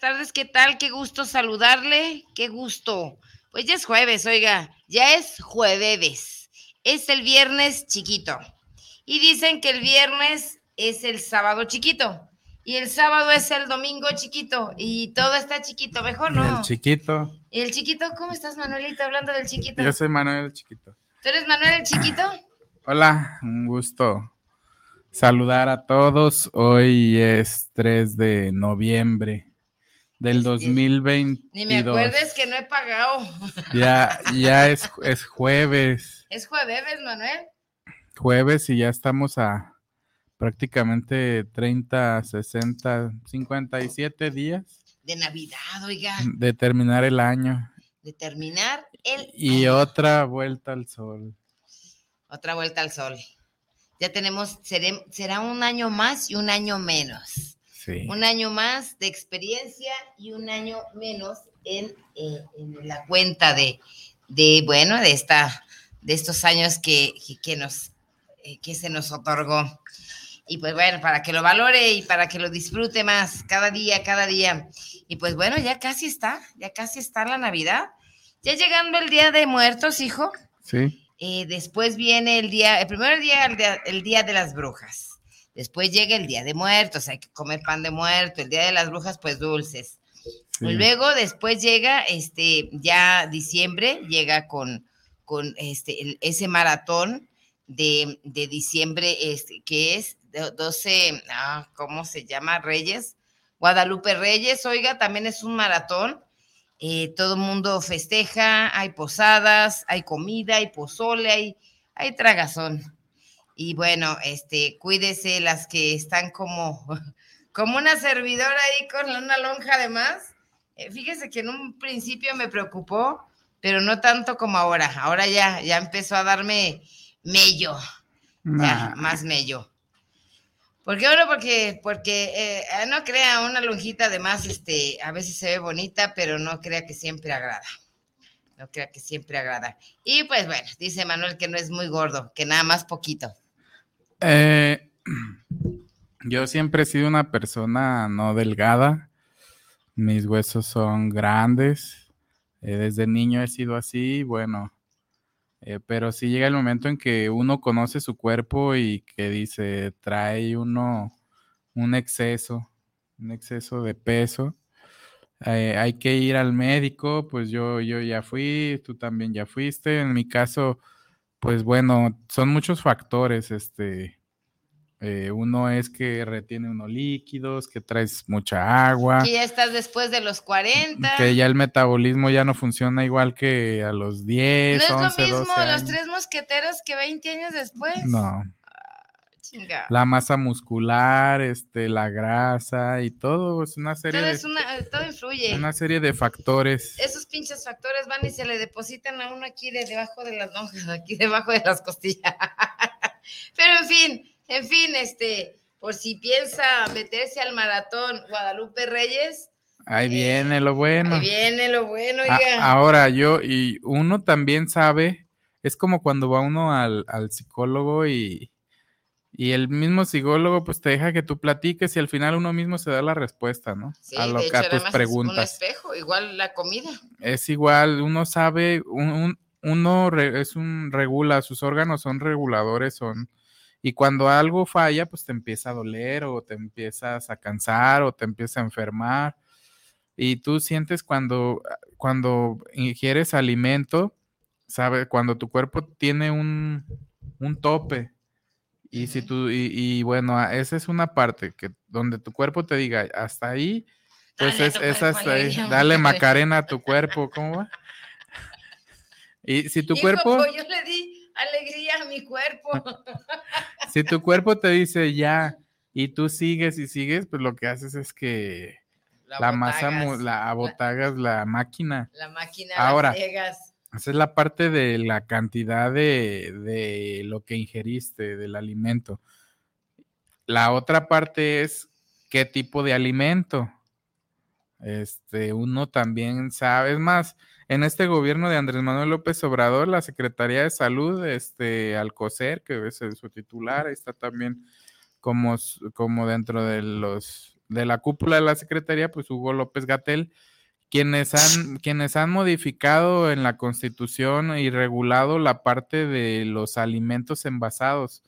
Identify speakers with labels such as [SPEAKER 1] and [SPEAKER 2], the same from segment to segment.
[SPEAKER 1] tardes, ¿qué tal? Qué gusto saludarle, qué gusto. Pues ya es jueves, oiga, ya es jueves, es el viernes chiquito. Y dicen que el viernes es el sábado chiquito y el sábado es el domingo chiquito y todo está chiquito, mejor no.
[SPEAKER 2] El chiquito.
[SPEAKER 1] el chiquito? ¿Cómo estás, Manuelito, hablando del chiquito?
[SPEAKER 2] Yo soy Manuel el chiquito.
[SPEAKER 1] ¿Tú eres Manuel el chiquito?
[SPEAKER 2] Hola, un gusto saludar a todos. Hoy es 3 de noviembre del 2020.
[SPEAKER 1] Ni me acuerdes que no he pagado.
[SPEAKER 2] Ya, ya es, es jueves.
[SPEAKER 1] Es jueves, Manuel.
[SPEAKER 2] Jueves y ya estamos a prácticamente 30, 60, 57 días.
[SPEAKER 1] De Navidad, oiga.
[SPEAKER 2] De terminar el año.
[SPEAKER 1] De terminar el
[SPEAKER 2] Y otra vuelta al sol.
[SPEAKER 1] Otra vuelta al sol. Ya tenemos, será un año más y un año menos. Un año más de experiencia y un año menos en, eh, la cuenta de, de, bueno, de, esta, de estos años que, que, nos, eh, que se nos otorgó. Y pues bueno, para que lo valore y para que lo disfrute más cada día, cada día. Y pues bueno, ya casi está, ya casi está la Navidad. Ya llegando el Día de Muertos, hijo.
[SPEAKER 2] Sí.
[SPEAKER 1] Eh, después viene el día, el primer día, el día de las Brujas. Después llega el Día de Muertos, hay que comer pan de muerto, el Día de las Brujas, pues dulces. Luego, después llega, este, ya diciembre, llega con, con este, ese maratón de, diciembre, este, que es 12, ah, ¿cómo se llama? Reyes, Guadalupe Reyes, oiga, también es un maratón. Eh, todo el mundo festeja, hay posadas, hay comida, hay pozole, hay, hay tragazón. Y bueno, este, cuídese las que están como, como una servidora ahí con una lonja además. Eh, fíjese que en un principio me preocupó, pero no tanto como ahora. Ahora ya, ya empezó a darme mello, más mello. ¿Por qué bueno? Porque, porque eh, no crea una lonjita, además, este, a veces se ve bonita, pero no crea que siempre agrada. No crea que siempre agrada. Y pues bueno, dice Manuel que no es muy gordo, que nada más poquito.
[SPEAKER 2] Eh, yo siempre he sido una persona no delgada. Mis huesos son grandes. Eh, desde niño he sido así, bueno. Eh, pero sí llega el momento en que uno conoce su cuerpo y que dice, trae uno un exceso, un exceso de peso. hay que ir al médico, pues yo, yo ya fui, tú también ya fuiste. En mi caso, pues bueno, son muchos factores, este, eh, uno es que retiene unos líquidos, que traes mucha agua.
[SPEAKER 1] Que ya estás después de los 40.
[SPEAKER 2] Que ya el metabolismo ya no funciona igual que a los 10,
[SPEAKER 1] No
[SPEAKER 2] es
[SPEAKER 1] lo mismo los tres mosqueteros que 20 años después.
[SPEAKER 2] No. La masa muscular, este, la grasa y todo, es una serie
[SPEAKER 1] todo
[SPEAKER 2] de...
[SPEAKER 1] Una, todo influye.
[SPEAKER 2] Una serie de factores.
[SPEAKER 1] Esos pinches factores van y se le depositan a uno aquí de debajo de las lonjas, aquí debajo de las costillas. Pero en fin, en fin, este, por si piensa meterse al maratón Guadalupe Reyes.
[SPEAKER 2] Ahí eh, viene lo bueno.
[SPEAKER 1] Ahí viene lo bueno, oiga.
[SPEAKER 2] ahora yo, y uno también sabe, es como cuando va uno al, psicólogo y, y el mismo psicólogo pues te deja que tú platiques y al final uno mismo se da la respuesta, ¿no?
[SPEAKER 1] Sí, a, lo, de hecho, tus preguntas. Es un espejo, igual la comida.
[SPEAKER 2] Es igual, uno sabe, un, uno es un regula, sus órganos son reguladores, son y cuando algo falla, pues te empieza a doler o te empiezas a cansar o te empieza a enfermar. y tú sientes cuando, cuando ingieres alimento, ¿sabes? Cuando tu cuerpo tiene un, un tope. Y si tú, y, bueno, esa es una parte que donde tu cuerpo te diga, hasta ahí, pues es, hasta ahí, dale macarena a tu cuerpo, ¿cómo va? Y si tu cuerpo.
[SPEAKER 1] Pues, yo le di alegría a mi cuerpo.
[SPEAKER 2] si tu cuerpo te dice ya, y tú sigues y sigues, pues lo que haces es que la, masa, la abotagas la máquina.
[SPEAKER 1] La máquina
[SPEAKER 2] Ahora, esa es la parte de la cantidad de, de lo que ingeriste, del alimento. La otra parte es qué tipo de alimento. Este, uno también sabe, es más, en este gobierno de Andrés Manuel López Obrador, la Secretaría de Salud, este, Alcocer, que es su titular, está también como, como dentro de los de la cúpula de la Secretaría, pues Hugo López Gatel, quienes han, quienes han modificado en la Constitución y regulado la parte de los alimentos envasados.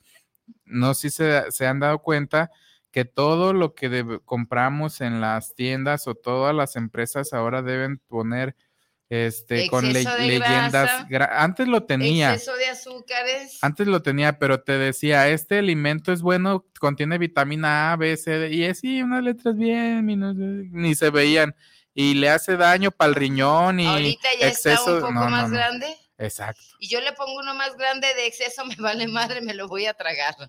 [SPEAKER 2] No sé si se, se han dado cuenta que todo lo que compramos en las tiendas o todas las empresas ahora deben poner este con leyendas antes lo tenía.
[SPEAKER 1] Exceso de azúcares.
[SPEAKER 2] Antes lo tenía pero te decía este alimento es bueno contiene vitamina A B C D, y es unas letras bien ni se veían y le hace daño para el riñón y
[SPEAKER 1] ahorita ya exceso está un poco más grande.
[SPEAKER 2] Exacto.
[SPEAKER 1] Y yo le pongo uno más grande de exceso me vale madre me lo voy a tragar.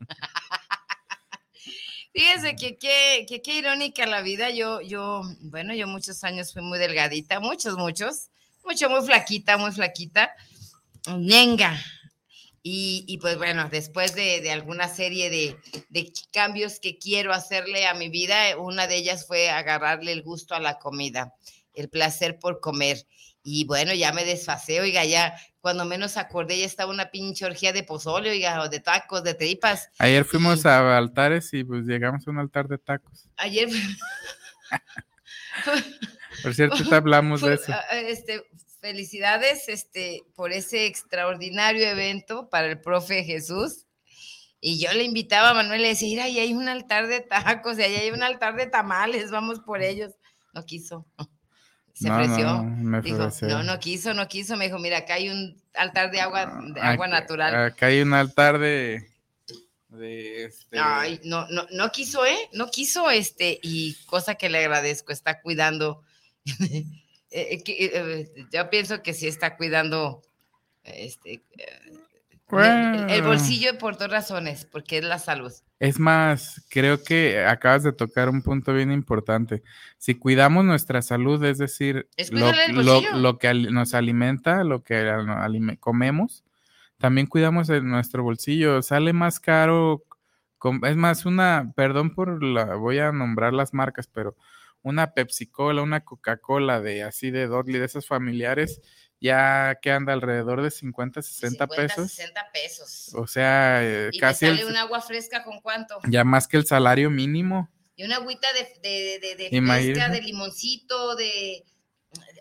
[SPEAKER 1] Fíjese que qué que, qué irónica la vida. Yo, yo, bueno, yo muchos años fui muy delgadita, muchos, muchos. Mucho, muy flaquita, muy flaquita, ñenga. Y, y pues bueno, después de, de alguna serie de, de, cambios que quiero hacerle a mi vida, una de ellas fue agarrarle el gusto a la comida, el placer por comer. Y bueno, ya me desfasé, oiga, ya cuando menos acordé ya estaba una pinche orgía de pozole, oiga, o de tacos, de tripas.
[SPEAKER 2] Ayer fuimos a altares y pues llegamos a un altar de tacos.
[SPEAKER 1] Ayer...
[SPEAKER 2] Por cierto, te hablamos de eso.
[SPEAKER 1] Este, felicidades este, por ese extraordinario evento para el profe Jesús. Y yo le invitaba a Manuel, le decía, mira, ahí hay un altar de tacos, y ahí hay un altar de tamales, vamos por ellos. No quiso. Se ofreció. No, dijo, no, no quiso, no quiso. Me dijo, mira, acá hay un altar de agua, de agua natural.
[SPEAKER 2] Acá hay un altar de, de este...
[SPEAKER 1] Ay, no, no, no quiso, ¿eh? No quiso, este, y cosa que le agradezco, está cuidando Eh, eh, eh, yo pienso que sí está cuidando este, el, bolsillo por dos razones, porque es la salud.
[SPEAKER 2] Es más, creo que acabas de tocar un punto bien importante. Si cuidamos nuestra salud, es decir, lo, que nos alimenta, lo que comemos, también cuidamos nuestro bolsillo. Sale más caro, es más, una, perdón por la, voy a nombrar las marcas, pero una Pepsi Cola, una Coca-Cola de así de Dudley, de esos familiares, ya que anda alrededor de 50, 60 pesos.
[SPEAKER 1] 60 pesos.
[SPEAKER 2] O sea, eh,
[SPEAKER 1] ¿Y
[SPEAKER 2] casi.
[SPEAKER 1] sale un agua fresca con cuánto?
[SPEAKER 2] Ya más que el salario mínimo.
[SPEAKER 1] Y una agüita de, de, de, de fresca, de limoncito, de.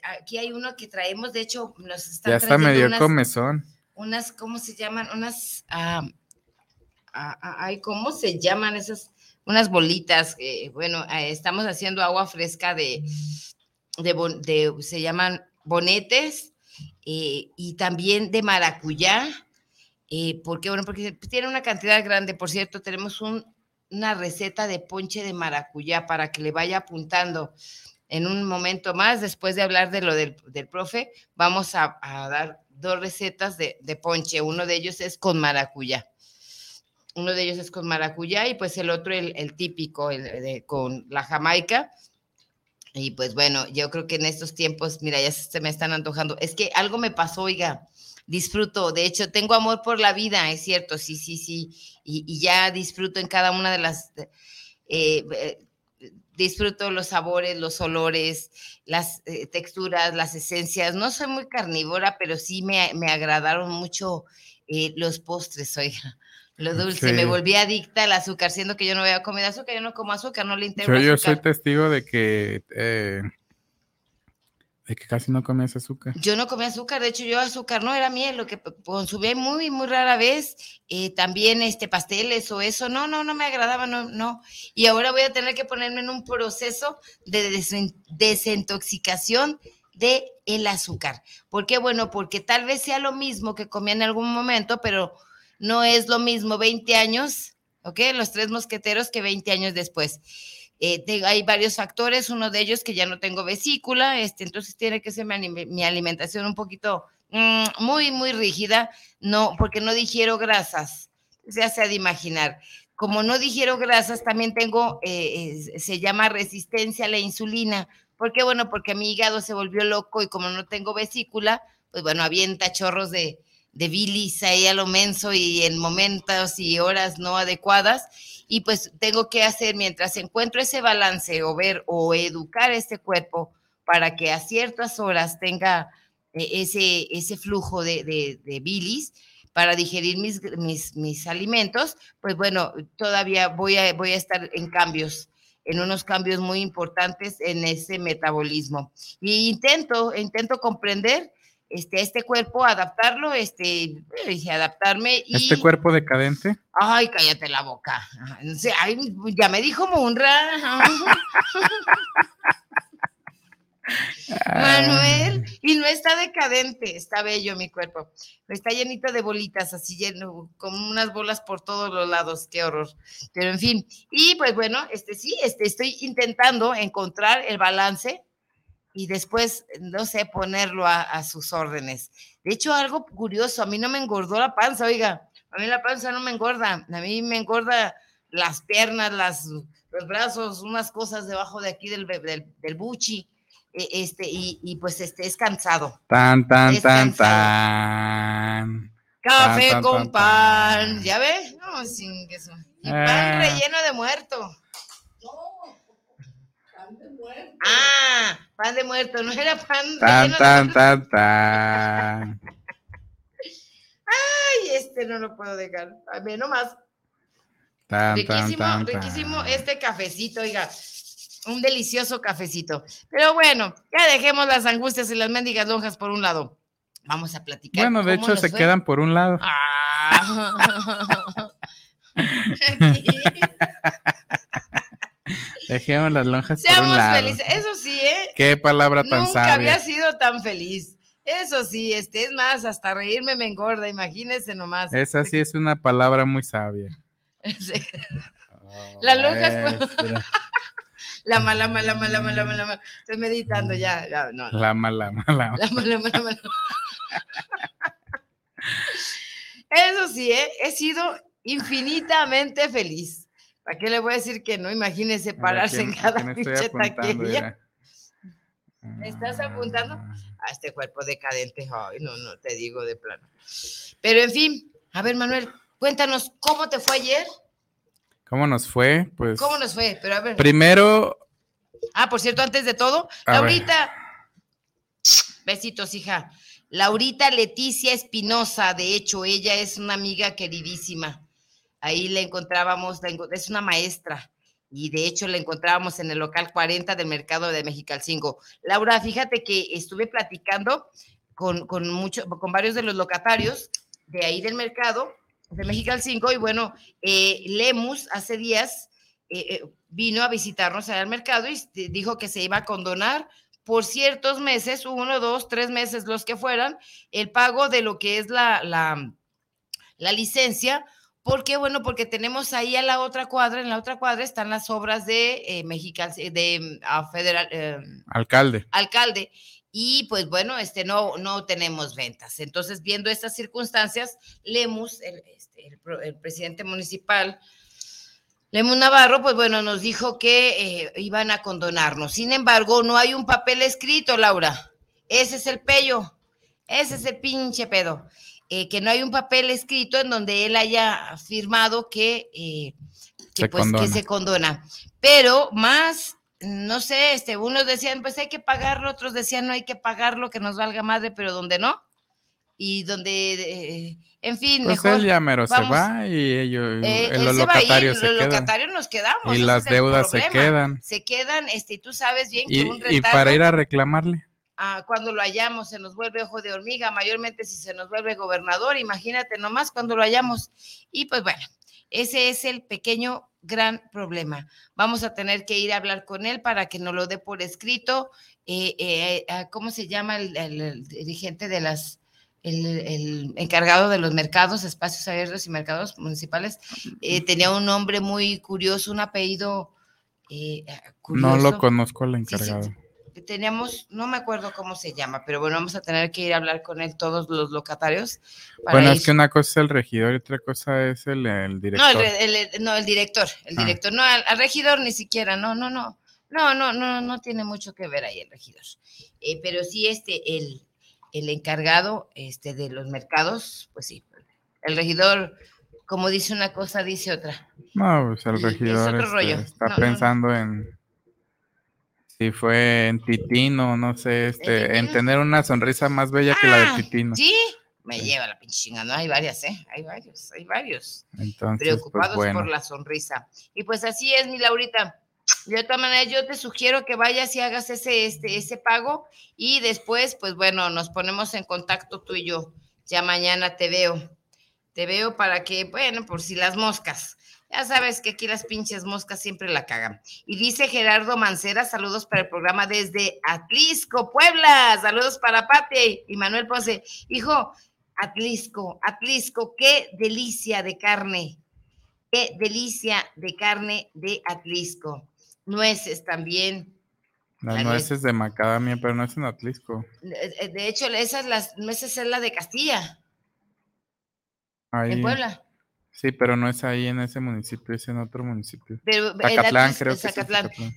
[SPEAKER 1] Aquí hay uno que traemos, de hecho, nos están
[SPEAKER 2] Ya está medio comezón.
[SPEAKER 1] Unas, ¿cómo se llaman? Unas. Ah, ah, ah ¿Cómo se llaman esas? Unas bolitas, bueno, eh, estamos haciendo agua fresca de, de, se llaman bonetes eh, y también de maracuyá, eh, porque, bueno, porque tiene una cantidad grande, por cierto, tenemos una receta de ponche de maracuyá para que le vaya apuntando. En un momento más, después de hablar de lo del, profe, vamos a, dar dos recetas de, de ponche, uno de ellos es con maracuyá. Uno de ellos es con maracuyá y pues el otro, el, típico, el, con la jamaica. Y pues bueno, yo creo que en estos tiempos, mira, ya se me están antojando. Es que algo me pasó, oiga, disfruto. De hecho, tengo amor por la vida, es cierto, sí, sí, sí. Y, ya disfruto en cada una de las... Eh, eh, disfruto los sabores, los olores, las eh, texturas, las esencias. No soy muy carnívora, pero sí me, me agradaron mucho los postres, oiga. Lo dulce, me volví adicta al azúcar, siendo que yo no voy a comer azúcar, yo no como azúcar, no le integro
[SPEAKER 2] yo, yo soy testigo de que eh, De que casi no comías azúcar.
[SPEAKER 1] Yo no comía azúcar, de hecho yo azúcar no era miel, lo que consumía muy, muy rara vez, eh, también este pasteles o eso, no, no, no me agradaba, no, no. Y ahora voy a tener que ponerme en un proceso de desen- desintoxicación de el azúcar. ¿Por qué? Bueno, porque tal vez sea lo mismo que comía en algún momento, pero no es lo mismo 20 años, ¿ok? Los tres mosqueteros que 20 años después. Eh, hay varios factores, uno de ellos que ya no tengo vesícula, este, entonces tiene que ser mi, alim- mi alimentación un poquito mm, muy, muy rígida, no, porque no digiero grasas, se hace de imaginar. Como no digiero grasas, también tengo, eh, se llama resistencia a la insulina. ¿Por qué? Bueno, porque mi hígado se volvió loco y como no tengo vesícula, pues bueno, avienta chorros de, de bilis ahí a lo menso y en momentos y horas no adecuadas y pues tengo que hacer mientras encuentro ese balance o ver o educar este cuerpo para que a ciertas horas tenga eh, ese, ese flujo de, de- de bilis para digerir mis, mis, mis alimentos, pues bueno, todavía voy a, voy a estar en cambios, en unos cambios muy importantes en ese metabolismo. Y intento, intento comprender este, este cuerpo, adaptarlo, este, adaptarme y...
[SPEAKER 2] Este cuerpo decadente.
[SPEAKER 1] Ay, cállate la boca. Ay, sí, ay, ya me dijo Munra. Manuel, y no está decadente, está bello mi cuerpo. Está llenito de bolitas, así lleno, con unas bolas por todos los lados, qué horror. Pero en fin, y pues bueno, este sí, este, estoy intentando encontrar el balance y después, no sé, ponerlo a, a sus órdenes. De hecho, algo curioso, a mí no me engordó la panza, oiga, a mí la panza no me engorda, a mí me engorda las piernas, las, los brazos, unas cosas debajo de aquí del, del, del buchi, eh, este, y, y pues este es cansado.
[SPEAKER 2] Tan, tan,
[SPEAKER 1] Es
[SPEAKER 2] tan,
[SPEAKER 1] cansado.
[SPEAKER 2] tan.
[SPEAKER 1] Café
[SPEAKER 2] Tan, tan,
[SPEAKER 1] con pan,
[SPEAKER 2] tan.
[SPEAKER 1] ¿ya ves? No, sin eso. Y
[SPEAKER 2] Ah.
[SPEAKER 1] pan relleno de muerto. Ah, pan de muerto, no era pan
[SPEAKER 2] Tan,
[SPEAKER 1] de
[SPEAKER 2] tan, tan, tan.
[SPEAKER 1] Ay, este no lo puedo dejar. A ver, nomás.
[SPEAKER 2] Tan,
[SPEAKER 1] Riquísimo,
[SPEAKER 2] tan,
[SPEAKER 1] riquísimo este cafecito, oiga. Un delicioso cafecito. Pero bueno, ya dejemos las angustias y las mendigas lonjas por un lado. Vamos a platicar.
[SPEAKER 2] Bueno, de hecho se
[SPEAKER 1] fue.
[SPEAKER 2] quedan por un lado.
[SPEAKER 1] Ah.
[SPEAKER 2] Dejemos las lonjas por un
[SPEAKER 1] Seamos
[SPEAKER 2] lado.
[SPEAKER 1] felices. Eso sí, ¿eh?
[SPEAKER 2] Qué palabra tan
[SPEAKER 1] Nunca había
[SPEAKER 2] sabia.
[SPEAKER 1] sido tan feliz. Eso sí, este es más, hasta reírme me engorda, imagínense nomás.
[SPEAKER 2] Esa sí es una palabra muy sabia.
[SPEAKER 1] Sí. La lonja es-
[SPEAKER 2] Maestra.
[SPEAKER 1] La mala, mala, mala, mala, mala, mala. Estoy meditando ya, ya, no. no.
[SPEAKER 2] La mala, mala.
[SPEAKER 1] La mala, mala, mala. Eso sí, ¿eh? he sido infinitamente feliz. ¿Para qué le voy a decir que no? Imagínese
[SPEAKER 2] A
[SPEAKER 1] pararse
[SPEAKER 2] ¿quién-
[SPEAKER 1] en
[SPEAKER 2] a
[SPEAKER 1] cada pinche taquería. ¿Me estás apuntando?
[SPEAKER 2] Ah,
[SPEAKER 1] a este cuerpo decadente. Ay, no, no, te digo de plano. Pero en fin, a ver, Manuel, cuéntanos cómo te fue ayer,
[SPEAKER 2] ¿Cómo nos fue? Pues
[SPEAKER 1] cómo nos fue. Pero a ver.
[SPEAKER 2] primero,
[SPEAKER 1] Ah, por cierto, antes de todo,
[SPEAKER 2] A
[SPEAKER 1] Laurita, besitos, hija. Laurita Leticia Espinosa, de hecho, ella es una amiga queridísima. Ahí la encontrábamos, es una maestra. Y de hecho la encontrábamos en el local 40 del mercado de Mexicalcingo. Laura, fíjate que estuve platicando con, con, mucho, con varios de los locatarios de ahí del mercado de Mexicalcingo y bueno, eh, Lemus hace días eh, eh, vino a visitarnos al mercado y dijo que se iba a condonar por ciertos meses, uno, dos, tres meses, los que fueran, el pago de lo que es la, la licencia. ¿Por qué? Bueno, porque tenemos ahí a la otra cuadra, en la otra cuadra están las obras de eh, Mexical, de ah, Federal, eh,
[SPEAKER 2] alcalde.
[SPEAKER 1] alcalde. Y pues bueno, este no, no tenemos ventas. Entonces, viendo estas circunstancias, Lemus, el, este, el presidente municipal, Lemus Navarro, pues bueno, nos dijo que eh, iban a condonarnos. Sin embargo, no hay un papel escrito, Laura. Ese es el pello. Ese es el pinche pedo. Eh, que no hay un papel escrito en donde él haya firmado que, eh, que,
[SPEAKER 2] Se
[SPEAKER 1] pues, que
[SPEAKER 2] condona.
[SPEAKER 1] se condona. Pero más, no sé, este, unos decían, pues hay que pagarlo, otros decían, no hay que pagarlo, que nos valga madre, pero donde no. Y donde, eh, en fin,
[SPEAKER 2] Pues
[SPEAKER 1] mejor.
[SPEAKER 2] él ya mero se va y ellos,
[SPEAKER 1] Eh,
[SPEAKER 2] eh,
[SPEAKER 1] él
[SPEAKER 2] los
[SPEAKER 1] se va
[SPEAKER 2] locatarios
[SPEAKER 1] los nos quedamos.
[SPEAKER 2] Y las
[SPEAKER 1] el
[SPEAKER 2] deudas se quedan.
[SPEAKER 1] Se quedan, este, y tú sabes bien que
[SPEAKER 2] Y,
[SPEAKER 1] un
[SPEAKER 2] y para
[SPEAKER 1] retardo-
[SPEAKER 2] ir a reclamarle.
[SPEAKER 1] Cuando lo hallamos, se nos vuelve ojo de hormiga, mayormente si se nos vuelve gobernador, imagínate nomás cuando lo hallamos. Y pues bueno, ese es el pequeño gran problema. Vamos a tener que ir a hablar con él para que nos lo dé por escrito. Eh, eh, ¿Cómo se llama el, dirigente de las, el, encargado de los mercados, espacios abiertos y mercados municipales? Eh, tenía un nombre muy curioso, un apellido
[SPEAKER 2] curioso. No lo conozco el encargado
[SPEAKER 1] teníamos, no me acuerdo cómo se llama, pero bueno, vamos a tener que ir a hablar con él, todos los locatarios.
[SPEAKER 2] Bueno, es que una cosa es el regidor y otra cosa es el, director.
[SPEAKER 1] No, el, no, el director, el ah. director, no, al, regidor ni siquiera, no, no, no, no, no, no, no tiene mucho que ver ahí el regidor. Eh, pero sí, este, el, el encargado este, de los mercados, pues sí, el regidor, como dice una cosa, dice otra.
[SPEAKER 2] No, pues el regidor este, está pensando en si fue en Titino, no sé, este, ¿En, tener una sonrisa más bella que la de ah, Titino.
[SPEAKER 1] Sí, me lleva la pinche chingada. hay varias, ¿eh? Hay varios, hay varios. Entonces, pues, Preocupados por la sonrisa. Y pues así es, mi Laurita. De todas maneras, yo te sugiero que vayas y hagas ese, este, ese pago y después, pues bueno, nos ponemos en contacto tú y yo. Ya mañana te veo. Te veo para que, bueno, por si las moscas. Ya sabes que aquí las pinches moscas siempre la cagan. Y dice Gerardo Mancera, saludos para el programa desde Atlisco, Puebla. Saludos para Pati y Manuel Ponce. Hijo, Atlisco, Atlisco, qué delicia de carne. Qué delicia de carne de Atlisco. Nueces también.
[SPEAKER 2] Las nueces de macadamia, pero no es en Atlisco.
[SPEAKER 1] De hecho, esas las nueces es la de Castilla. Ahí. En Puebla.
[SPEAKER 2] Sí, pero no es ahí en ese municipio, es en otro municipio.
[SPEAKER 1] Pero en creo que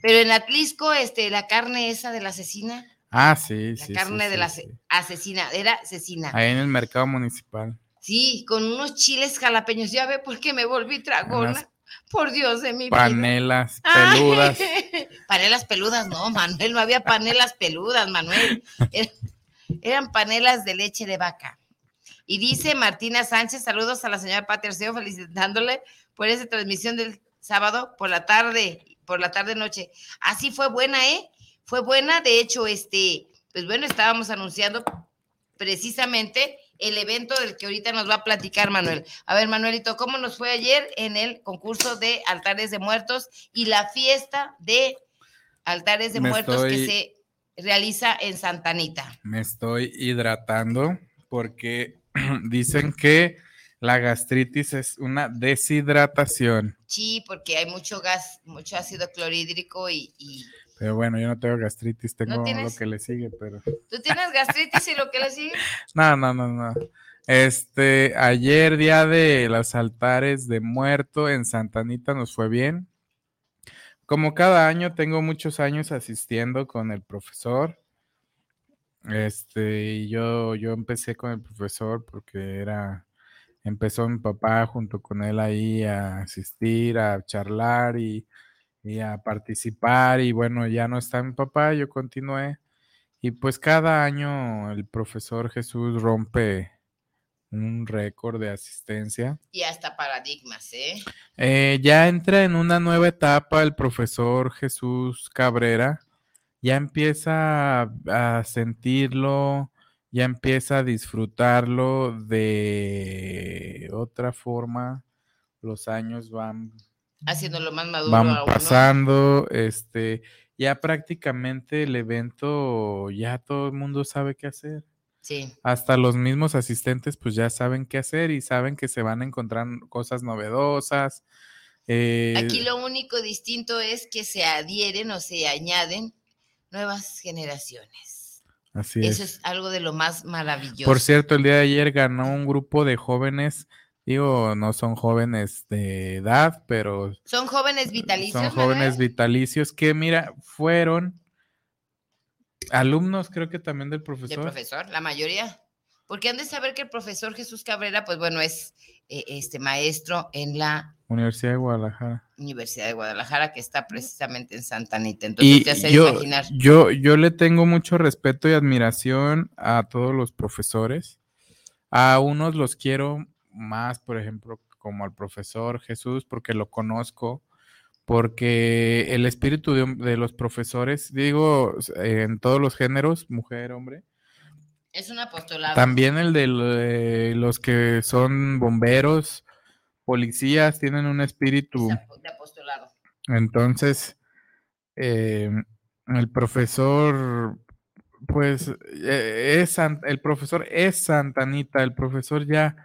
[SPEAKER 1] Pero en Atlisco, este, la carne esa de la asesina.
[SPEAKER 2] Ah, sí, sí.
[SPEAKER 1] La carne de la asesina, era asesina.
[SPEAKER 2] Ahí en el mercado municipal.
[SPEAKER 1] Sí, con unos chiles jalapeños. Ya ve por qué me volví tragona. por Dios de mi
[SPEAKER 2] panelas peludas.
[SPEAKER 1] panelas peludas, no, Manuel, no había panelas peludas, Manuel. eran panelas de leche de vaca. Y dice Martina Sánchez, saludos a la señora Paterceo, felicitándole por esa transmisión del sábado por la tarde, por la tarde noche. Así fue buena, ¿eh? Fue buena, de hecho, este, pues bueno, estábamos anunciando precisamente el evento del que ahorita nos va a platicar Manuel. A ver, Manuelito, ¿cómo nos fue ayer en el concurso de altares de muertos y la fiesta de altares de muertos que se realiza en Santanita?
[SPEAKER 2] Me estoy hidratando porque dicen que la gastritis es una deshidratación.
[SPEAKER 1] Sí, porque hay mucho gas, mucho ácido clorhídrico y,
[SPEAKER 2] Pero bueno, yo no tengo gastritis, tengo lo que le sigue, pero...
[SPEAKER 1] ¿Tú tienes gastritis y lo que le sigue?
[SPEAKER 2] No, no, no, no. Este, ayer día de los altares de muerto en Santa Anita nos fue bien. Como cada año, tengo muchos años asistiendo con el profesor. Este, y yo, yo empecé con el profesor porque era, empezó mi papá junto con él ahí a asistir, a charlar y, y a participar. Y bueno, ya no está mi papá, yo continué. Y pues cada año el profesor Jesús rompe un récord de asistencia.
[SPEAKER 1] Y hasta paradigmas, ¿eh?
[SPEAKER 2] ¿eh? Ya entra en una nueva etapa el profesor Jesús Cabrera ya empieza a sentirlo, ya empieza a disfrutarlo de otra forma. Los años van
[SPEAKER 1] haciéndolo más maduro.
[SPEAKER 2] Van pasando, este, ya prácticamente el evento, ya todo el mundo sabe qué hacer.
[SPEAKER 1] Sí.
[SPEAKER 2] Hasta los mismos asistentes, pues ya saben qué hacer y saben que se van a encontrar cosas novedosas.
[SPEAKER 1] Eh Aquí lo único distinto es que se adhieren o se añaden nuevas generaciones.
[SPEAKER 2] Así
[SPEAKER 1] Eso es. algo de lo más maravilloso.
[SPEAKER 2] Por cierto, el día de ayer ganó un grupo de jóvenes, digo, no son jóvenes de edad, pero...
[SPEAKER 1] Son jóvenes vitalicios.
[SPEAKER 2] Son jóvenes vitalicios que, mira, fueron alumnos, creo que también del profesor.
[SPEAKER 1] Del profesor, la mayoría. Porque han de saber que el profesor Jesús Cabrera, pues bueno, es eh, este maestro en la
[SPEAKER 2] Universidad de Guadalajara.
[SPEAKER 1] Universidad de Guadalajara, que está precisamente en Santa Anita. Entonces, ya se
[SPEAKER 2] yo,
[SPEAKER 1] imaginar.
[SPEAKER 2] Yo, yo le tengo mucho respeto y admiración a todos los profesores. A unos los quiero más, por ejemplo, como al profesor Jesús, porque lo conozco, porque el espíritu de, los profesores, digo, en todos los géneros, mujer, hombre.
[SPEAKER 1] Es un apostolado.
[SPEAKER 2] También el de los que son bomberos, policías, tienen un espíritu.
[SPEAKER 1] De apostolado.
[SPEAKER 2] Entonces, eh, el profesor, pues, eh, es el profesor es Santanita, el profesor ya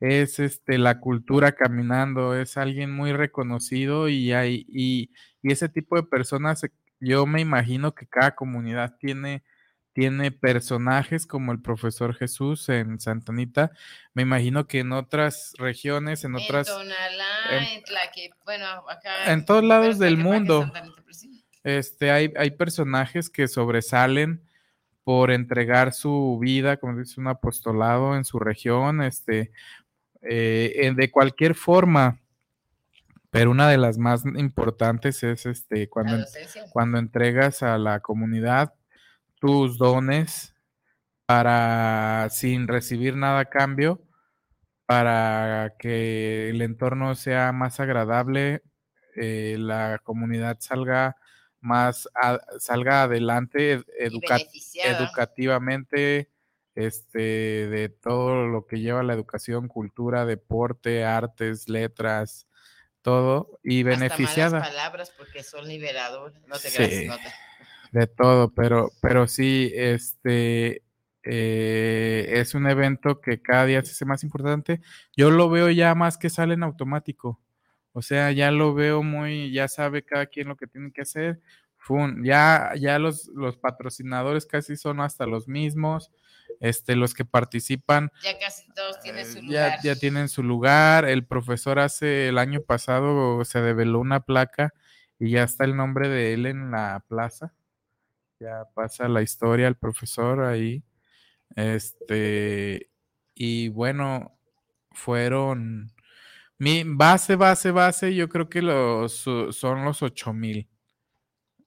[SPEAKER 2] es este la cultura caminando, es alguien muy reconocido y hay y, ese tipo de personas yo me imagino que cada comunidad tiene tiene personajes como el profesor Jesús en Santanita. Me imagino que en otras regiones, en otras
[SPEAKER 1] en, bueno, acá
[SPEAKER 2] en todos lados del mundo. Este hay hay personajes que sobresalen por entregar su vida, como dice un apostolado en su región, este, eh, de cualquier forma, pero una de las más importantes es este cuando, cuando entregas a la comunidad tus dones para sin recibir nada a cambio, para que el entorno sea más agradable, eh, la comunidad salga más salga adelante educativamente este, de todo lo que lleva la educación, cultura, deporte, artes, letras, todo, y beneficiada.
[SPEAKER 1] palabras porque son liberadoras, no te
[SPEAKER 2] sí, De todo, pero, pero sí, este, eh, es un evento que cada día se hace más importante. Yo lo veo ya más que sale en automático. O sea, ya lo veo muy, ya sabe cada quien lo que tiene que hacer. ya, ya los, los patrocinadores casi son hasta los mismos este, los que participan.
[SPEAKER 1] Ya casi todos tienen su
[SPEAKER 2] lugar. Ya, tienen su lugar. El profesor hace el año pasado se develó una placa y ya está el nombre de él en la plaza. Ya pasa la historia el profesor ahí. Este, y bueno, fueron mi base, base, base, yo creo que los son los ocho mil.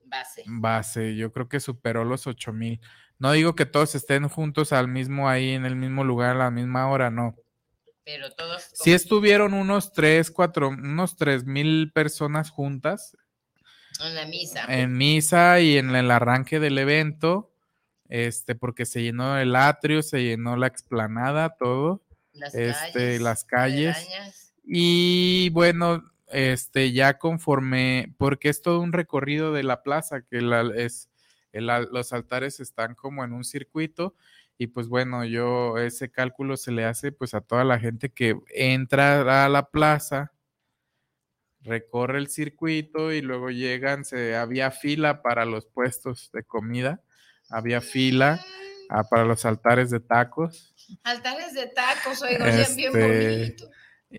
[SPEAKER 1] Base.
[SPEAKER 2] Base, yo creo que superó los ocho mil. No digo que todos estén juntos al mismo ahí en el mismo lugar a la misma hora, no.
[SPEAKER 1] Pero todos.
[SPEAKER 2] Sí estuvieron unos tres, cuatro, unos tres mil personas juntas.
[SPEAKER 1] En la misa.
[SPEAKER 2] En misa y en el arranque del evento, este, porque se llenó el atrio, se llenó la explanada, todo.
[SPEAKER 1] Las
[SPEAKER 2] este,
[SPEAKER 1] calles.
[SPEAKER 2] Las calles. Y bueno, este, ya conforme, porque es todo un recorrido de la plaza, que la, es los altares están como en un circuito y pues bueno, yo ese cálculo se le hace pues a toda la gente que entra a la plaza, recorre el circuito y luego llegan, se había fila para los puestos de comida, había fila ah, para los altares de tacos.
[SPEAKER 1] Altares de tacos, oigo, bien este, bonito.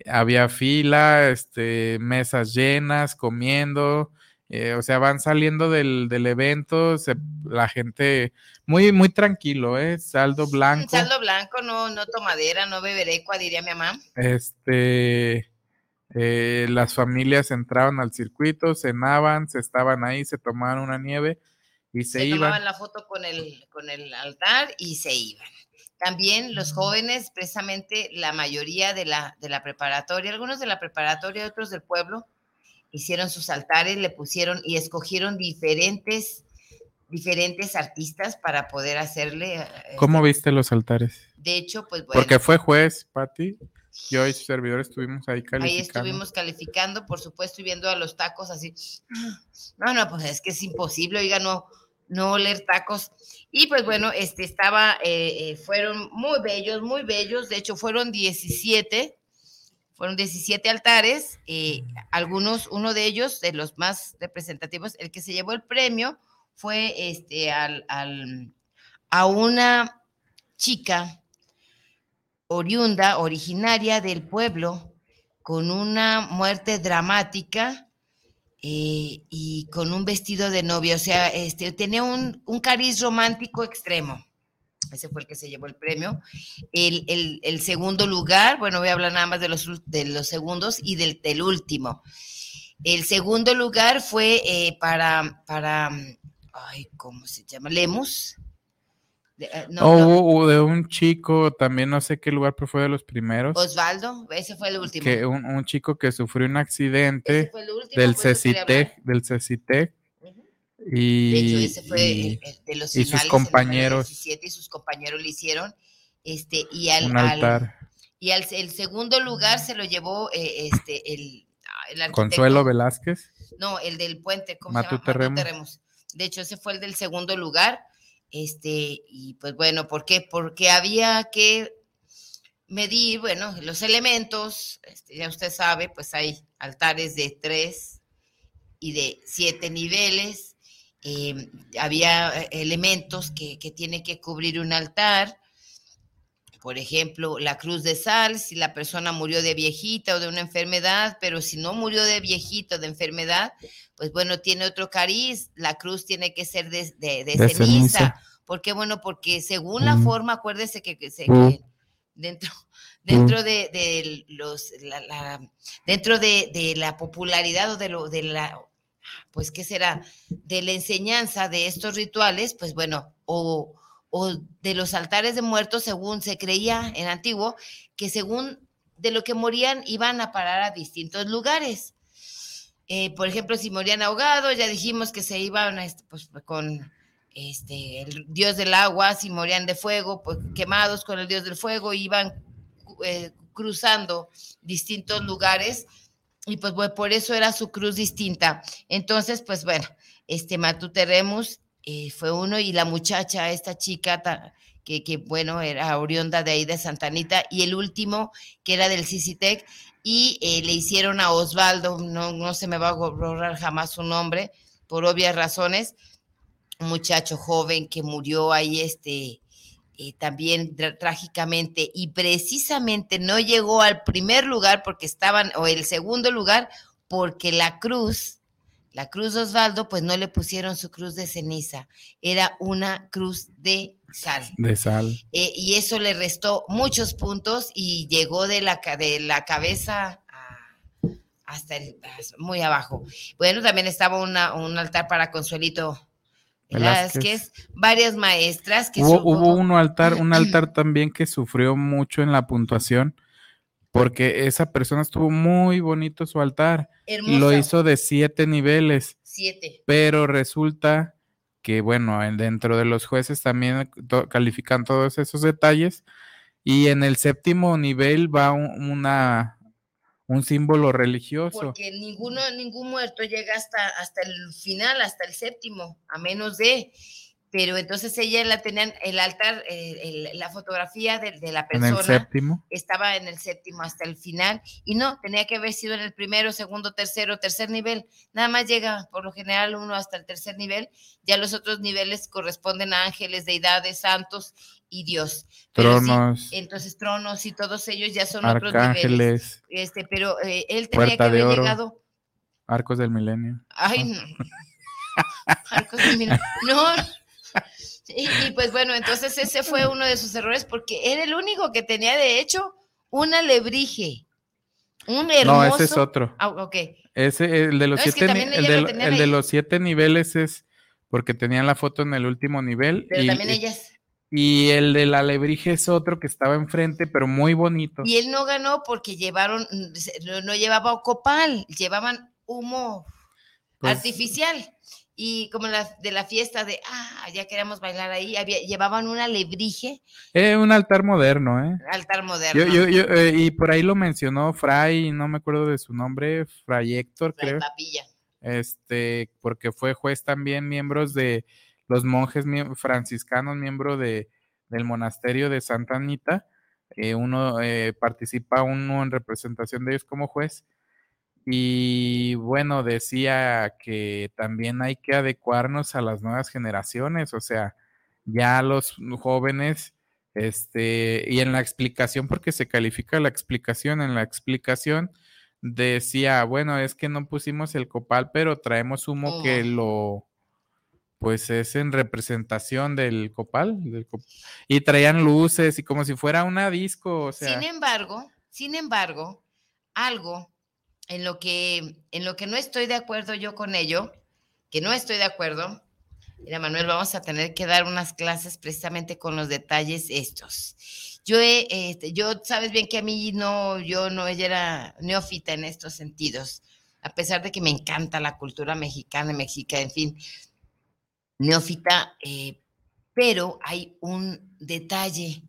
[SPEAKER 2] Había fila, este, mesas llenas, comiendo, eh, o sea, van saliendo del, evento, la gente muy, muy tranquilo, ¿eh? Saldo blanco.
[SPEAKER 1] Saldo blanco, no, no tomadera, no beberecua, diría mi mamá.
[SPEAKER 2] Este, eh, las familias entraban al circuito, cenaban, se estaban ahí, se tomaban una nieve y se, se iban.
[SPEAKER 1] tomaban la foto con el, con el altar y se iban. También los jóvenes, precisamente la mayoría de la, de la preparatoria, algunos de la preparatoria, otros del pueblo, hicieron sus altares, le pusieron y escogieron diferentes, diferentes artistas para poder hacerle. Eh,
[SPEAKER 2] ¿Cómo viste los altares?
[SPEAKER 1] De hecho, pues bueno.
[SPEAKER 2] Porque fue juez, Patti. Yo y su servidor estuvimos ahí calificando.
[SPEAKER 1] Ahí estuvimos calificando, por supuesto, y viendo a los tacos así. No, no, pues es que es imposible, oiga, no, no oler tacos. Y pues bueno, este estaba, eh, eh, fueron muy bellos, muy bellos. De hecho, fueron 17 fueron 17 altares, eh, algunos, uno de ellos, de los más representativos, el que se llevó el premio fue este, al, a una chica oriunda, originaria del pueblo, con una muerte dramática eh, y con un vestido de novia, o sea, este, tenía un, un cariz romántico extremo. Ese fue el que se llevó el premio. El, segundo lugar, bueno, voy a hablar nada más de los, de los segundos y del, del último. El segundo lugar fue eh, para, para, ay, ¿cómo se llama? Lemus. De, eh,
[SPEAKER 2] O
[SPEAKER 1] no,
[SPEAKER 2] hubo- de un chico, también no sé qué lugar, pero fue de los primeros,
[SPEAKER 1] Osvaldo, ese fue el último.
[SPEAKER 2] que un, un chico que sufrió un
[SPEAKER 1] Ese
[SPEAKER 2] accidente
[SPEAKER 1] fue el último,
[SPEAKER 2] del. CECITEC, del CECITEC, y,
[SPEAKER 1] De hecho, ese fue
[SPEAKER 2] y
[SPEAKER 1] el, el de los
[SPEAKER 2] y sus compañeros.
[SPEAKER 1] 17, y sus compañeros le hicieron. Este, y al,
[SPEAKER 2] un
[SPEAKER 1] al-
[SPEAKER 2] altar.
[SPEAKER 1] y al el segundo lugar se lo llevó eh, este, el, ah, el
[SPEAKER 2] Consuelo Velázquez.
[SPEAKER 1] No, el del puente, ¿cómo
[SPEAKER 2] Matute
[SPEAKER 1] se llama? Remos. De hecho, ese fue el del segundo lugar. Este, y pues bueno, ¿por qué? Porque había que medir, bueno, los elementos, este, ya usted sabe, pues hay altares de tres y de siete niveles. eh, había eh, elementos que, que tiene que cubrir un altar. Por ejemplo, la cruz de sal, si la persona murió de viejita o de una enfermedad, pero si no murió de viejita o de enfermedad, pues bueno, tiene otro cariz, la cruz tiene que ser de, de- de
[SPEAKER 2] De
[SPEAKER 1] ceniza.
[SPEAKER 2] ceniza.
[SPEAKER 1] ¿Por qué? Bueno, porque según la
[SPEAKER 2] Mm.
[SPEAKER 1] forma, acuérdese que, que se-
[SPEAKER 2] Mm.
[SPEAKER 1] que dentro, dentro de, de los, la- la- dentro de, de la popularidad o de lo, de la, pues, ¿qué será? De la enseñanza de estos rituales, pues bueno, o, o de los altares de muertos, según se creía en antiguo, que según de lo que morían iban a parar a distintos lugares. Eh, por ejemplo, si morían ahogados, ya dijimos que se iban este, pues, con este, el dios del agua, si morían de fuego, pues quemados con el dios del fuego, iban eh, cruzando distintos lugares y pues por eso era su cruz distinta. Entonces, pues bueno, este Matute Remus eh, fue uno y la muchacha, esta chica que, que, bueno, era oriunda de ahí de Santanita y el último que era del Cicitec y eh, le hicieron a Osvaldo, no, no se me va a borrar jamás su nombre, por obvias razones, un muchacho joven que murió ahí este, eh, también trágicamente y precisamente no llegó al primer lugar porque estaban, o el segundo lugar, porque la cruz, la cruz de Osvaldo, pues no le pusieron su cruz de ceniza, era una cruz de sal.
[SPEAKER 2] De sal.
[SPEAKER 1] Eh, y eso le restó muchos puntos y llegó de la, de la cabeza a- hasta el, muy abajo. Bueno, también estaba una- un altar para Consuelito
[SPEAKER 2] Velázquez.
[SPEAKER 1] Varias maestras que
[SPEAKER 2] Hubo, hubo un altar, un altar también que sufrió mucho en la puntuación, porque esa persona estuvo muy bonito su altar.
[SPEAKER 1] hermosa,
[SPEAKER 2] Lo hizo de siete niveles,
[SPEAKER 1] siete.
[SPEAKER 2] pero resulta que, bueno, en- dentro de los jueces también califican todos esos detalles. Y en el séptimo nivel va un, una, un símbolo religioso.
[SPEAKER 1] Porque ninguno, ningún muerto llega hasta, hasta el final, hasta el séptimo, a menos de. Pero entonces ella la tenían, el altar, eh, el- la fotografía de, de la
[SPEAKER 2] En el
[SPEAKER 1] persona
[SPEAKER 2] séptimo.
[SPEAKER 1] estaba en el séptimo hasta el final, y no, tenía que haber sido en el primero, segundo, tercero, tercer nivel. Nada más llega por lo general uno hasta el tercer nivel, ya los otros niveles corresponden a ángeles, deidades, santos y Dios. Pero sí,
[SPEAKER 2] Tronos,
[SPEAKER 1] entonces tronos y todos ellos ya son otros niveles. Este, pero eh, él tenía que haber
[SPEAKER 2] oro.
[SPEAKER 1] llegado.
[SPEAKER 2] arcos del milenio.
[SPEAKER 1] Ay, no. Arcos de Mil- No. Y, y pues bueno, entonces ese fue uno de sus errores porque era el único que tenía de hecho un alebrije. Un hermoso.
[SPEAKER 2] No, ese es otro.
[SPEAKER 1] Ah, ok.
[SPEAKER 2] Ese, el de los
[SPEAKER 1] No, es que
[SPEAKER 2] siete, el de,
[SPEAKER 1] lo tenía
[SPEAKER 2] el de
[SPEAKER 1] ahí.
[SPEAKER 2] los siete niveles es porque tenían la foto en el último nivel.
[SPEAKER 1] Pero
[SPEAKER 2] y,
[SPEAKER 1] también ellas.
[SPEAKER 2] y el del alebrije es otro que estaba enfrente, pero muy bonito.
[SPEAKER 1] Y él no ganó porque llevaron, no, no llevaba copal, llevaban humo
[SPEAKER 2] Pues,
[SPEAKER 1] artificial. Y como la, de la fiesta de, ah, ya queríamos bailar ahí, había, llevaban un alebrije,
[SPEAKER 2] eh, un altar moderno, ¿eh?
[SPEAKER 1] altar moderno.
[SPEAKER 2] Yo, yo, yo, eh, y por ahí lo mencionó Fray, no me acuerdo de su nombre, Fray Héctor,
[SPEAKER 1] Fray
[SPEAKER 2] creo.
[SPEAKER 1] Papilla.
[SPEAKER 2] este, porque fue juez también, miembros de los monjes franciscanos, miembro de, del monasterio de Santa Anita. eh, uno eh, participa uno en representación de ellos como juez. Y bueno, decía que también hay que adecuarnos a las nuevas generaciones, o sea, ya los jóvenes, este, y en la explicación, porque se califica la explicación, en la explicación decía, bueno, es que no pusimos el copal, pero traemos humo que lo, pues es en representación del copal, del cop- y traían luces y como si fuera una disco, o sea,
[SPEAKER 1] Sin embargo, sin embargo, algo en lo que en lo que no estoy de acuerdo yo con ello, que no estoy de acuerdo, Mira, Manuel, vamos a tener que dar unas clases precisamente con los detalles estos. Yo, este, yo sabes bien que a mí no, yo no, ella era neófita en estos sentidos, a pesar de que me encanta la cultura mexicana, mexicana, en fin, neófita, eh, pero hay un detalle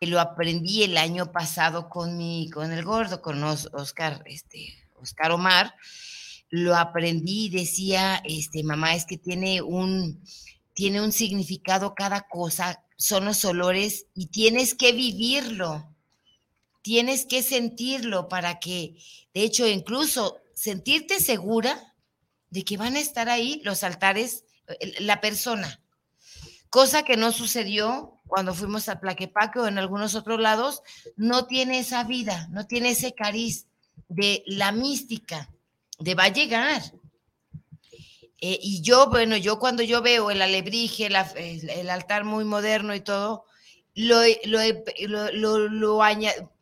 [SPEAKER 1] que lo aprendí el año pasado con mi, con el gordo, con Oscar, este, Oscar lo aprendí y decía, este, mamá, es que tiene un, tiene un significado cada cosa, son los olores y tienes que vivirlo, tienes que sentirlo para que, de hecho, incluso sentirte segura de que van a estar ahí los altares, la persona, cosa que no sucedió cuando fuimos a Plaquepaque o en algunos otros lados, no tiene esa vida, no tiene ese cariz de la mística de va a llegar. Eh, y yo, bueno, yo cuando yo veo el alebrije, el, altar muy moderno y todo, lo, lo, lo, lo,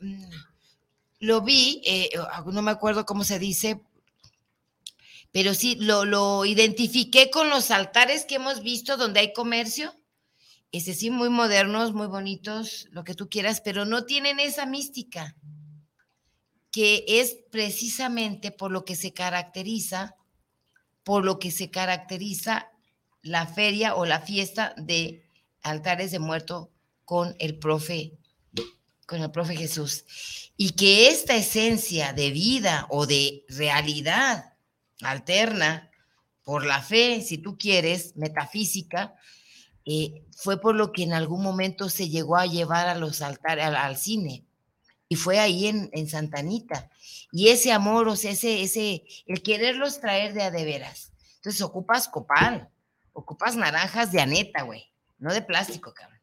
[SPEAKER 1] mm, vi, eh, no me acuerdo cómo se dice, pero sí, lo, lo identifiqué con los altares que hemos visto donde hay comercio. Ese sí, muy modernos, muy bonitos, lo que tú quieras, pero no tienen esa mística que es precisamente por lo que se caracteriza, por lo que se caracteriza la feria o la fiesta de altares de muerto con el profe, con el profe Jesús. Y que esta esencia de vida o de realidad alterna por la fe, si tú quieres, metafísica, eh, fue por lo que en algún momento se llegó a llevar a los altares, al cine y fue ahí en, en Santanita. Y ese amor, o sea, ese, ese, el quererlos traer de a de veras. Entonces ocupas copal, ocupas naranjas de aneta, güey, no de plástico, cabrón.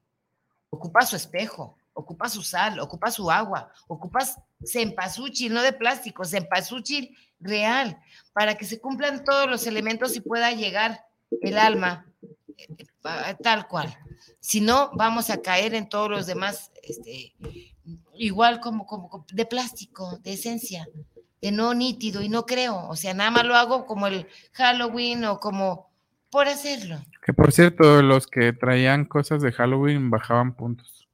[SPEAKER 1] Ocupas su espejo, ocupas su sal, ocupas su agua, ocupas cempasúchil, no de plástico, cempasúchil real, para que se cumplan todos los elementos y pueda llegar el alma eh, tal cual. Si no, vamos a caer en todos los demás este, igual como, como de plástico, de esencia, de no nítido y no creo, o sea, nada más lo hago como el Halloween o como por hacerlo.
[SPEAKER 2] Que por cierto, los que traían cosas de Halloween bajaban puntos.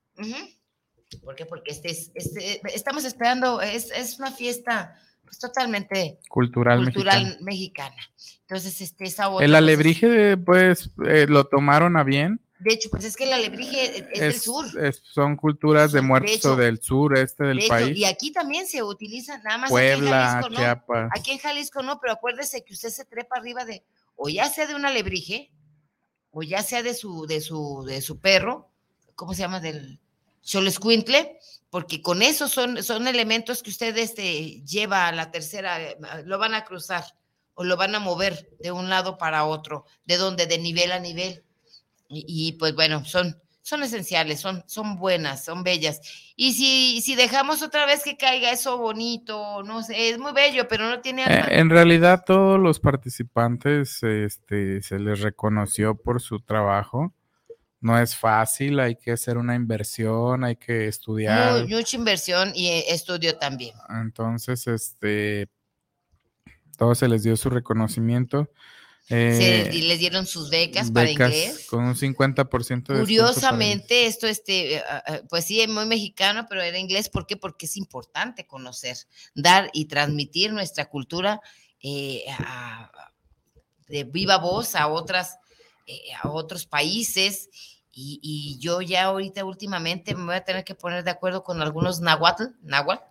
[SPEAKER 1] ¿Por qué? Porque este, este estamos esperando, es, es una fiesta pues, totalmente
[SPEAKER 2] cultural,
[SPEAKER 1] mexicana. Entonces, este,
[SPEAKER 2] esa otra, El alebrije, pues, eh, lo tomaron a bien.
[SPEAKER 1] De hecho, pues es que el alebrije es, del sur.
[SPEAKER 2] son culturas de muertos del sur, este del país.
[SPEAKER 1] y aquí también se utiliza, nada más
[SPEAKER 2] Puebla,
[SPEAKER 1] aquí en Jalisco no. Aquí en Jalisco no, pero acuérdese que usted se trepa arriba de, o ya sea de un alebrije, o ya sea de su, de su, de su perro, ¿cómo se llama? Del cholescuintle, porque con eso son, son elementos que usted este, lleva a la tercera, lo van a cruzar o lo van a mover de un lado para otro, de donde, de nivel a nivel. Y, pues bueno, son, son esenciales, son, son buenas, son bellas. Y si, si dejamos otra vez que caiga eso bonito, no sé, es muy bello, pero no tiene
[SPEAKER 2] alma. en realidad todos los participantes este, se les reconoció por su trabajo. No es fácil, hay que hacer una inversión, hay que estudiar.
[SPEAKER 1] mucha inversión y eh, estudio también.
[SPEAKER 2] Entonces, este, todos se les dio su reconocimiento.
[SPEAKER 1] Eh, les dieron sus becas, para inglés.
[SPEAKER 2] Con un 50%
[SPEAKER 1] de Curiosamente, esto, este, pues sí, es muy mexicano, pero era inglés. ¿Por qué? Porque es importante conocer, dar y transmitir nuestra cultura eh, de viva voz a, otras, eh, a otros países. Y, y, yo ya ahorita últimamente me voy a tener que poner de acuerdo con algunos náhuatl, náhuatl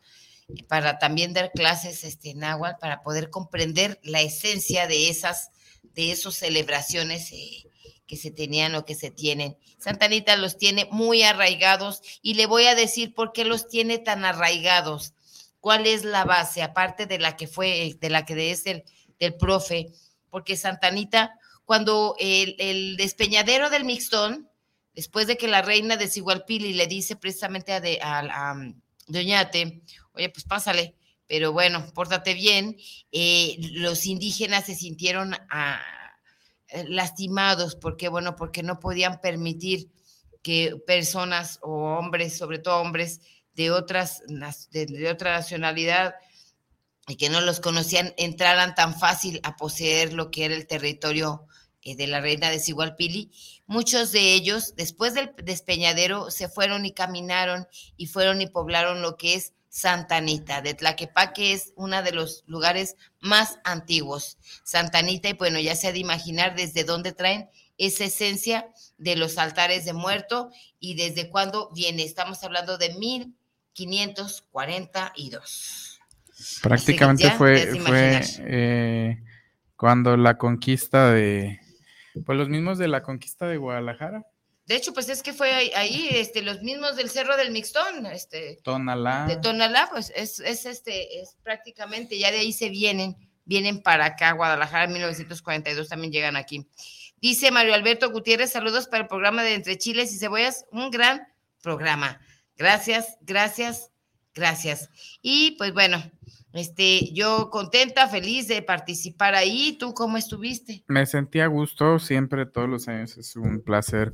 [SPEAKER 1] para también dar clases este, náhuatl, para poder comprender la esencia de esas de esas celebraciones eh, que se tenían o que se tienen. Santa Anita los tiene muy arraigados y le voy a decir por qué los tiene tan arraigados. ¿Cuál es la base, aparte de la que fue, de la que es el, del profe? Porque Santa Anita, cuando el, despeñadero del Mixtón, después de que la reina de Sigualpili le dice precisamente a, de, a Doñate, oye, pues pásale, pero bueno, pórtate bien. Eh, los indígenas se sintieron ah, eh, lastimados porque, bueno, porque no podían permitir que personas o hombres, sobre todo hombres de otras de, otra nacionalidad y que no los conocían entraran tan fácil a poseer lo que era el territorio eh, de la reina de Sigualpili, muchos de ellos, después del despeñadero, se fueron y caminaron y fueron y poblaron lo que es Santa Anita de Tlaquepaque, es uno de los lugares más antiguos. Santa Anita, y bueno, ya se ha de imaginar desde dónde traen esa esencia de los altares de muerto y desde cuándo viene. Estamos hablando de 1542.
[SPEAKER 2] Prácticamente fue, fue eh, cuando la conquista de, pues los mismos de la conquista de Guadalajara.
[SPEAKER 1] De hecho, pues es que fue ahí, este, los mismos del Cerro del Mixtón, este.
[SPEAKER 2] Tonalá.
[SPEAKER 1] De Tonalá, pues es, es este, es prácticamente, ya de ahí se vienen, vienen para acá, Guadalajara, en 1942 también llegan aquí. Dice Mario Alberto Gutiérrez, saludos para el programa de Entre Chiles y Cebollas, un gran programa. Gracias, gracias, gracias. Y pues bueno, este, yo contenta, feliz de participar ahí. ¿Tú cómo estuviste?
[SPEAKER 2] Me sentí a gusto, siempre, todos los años es un placer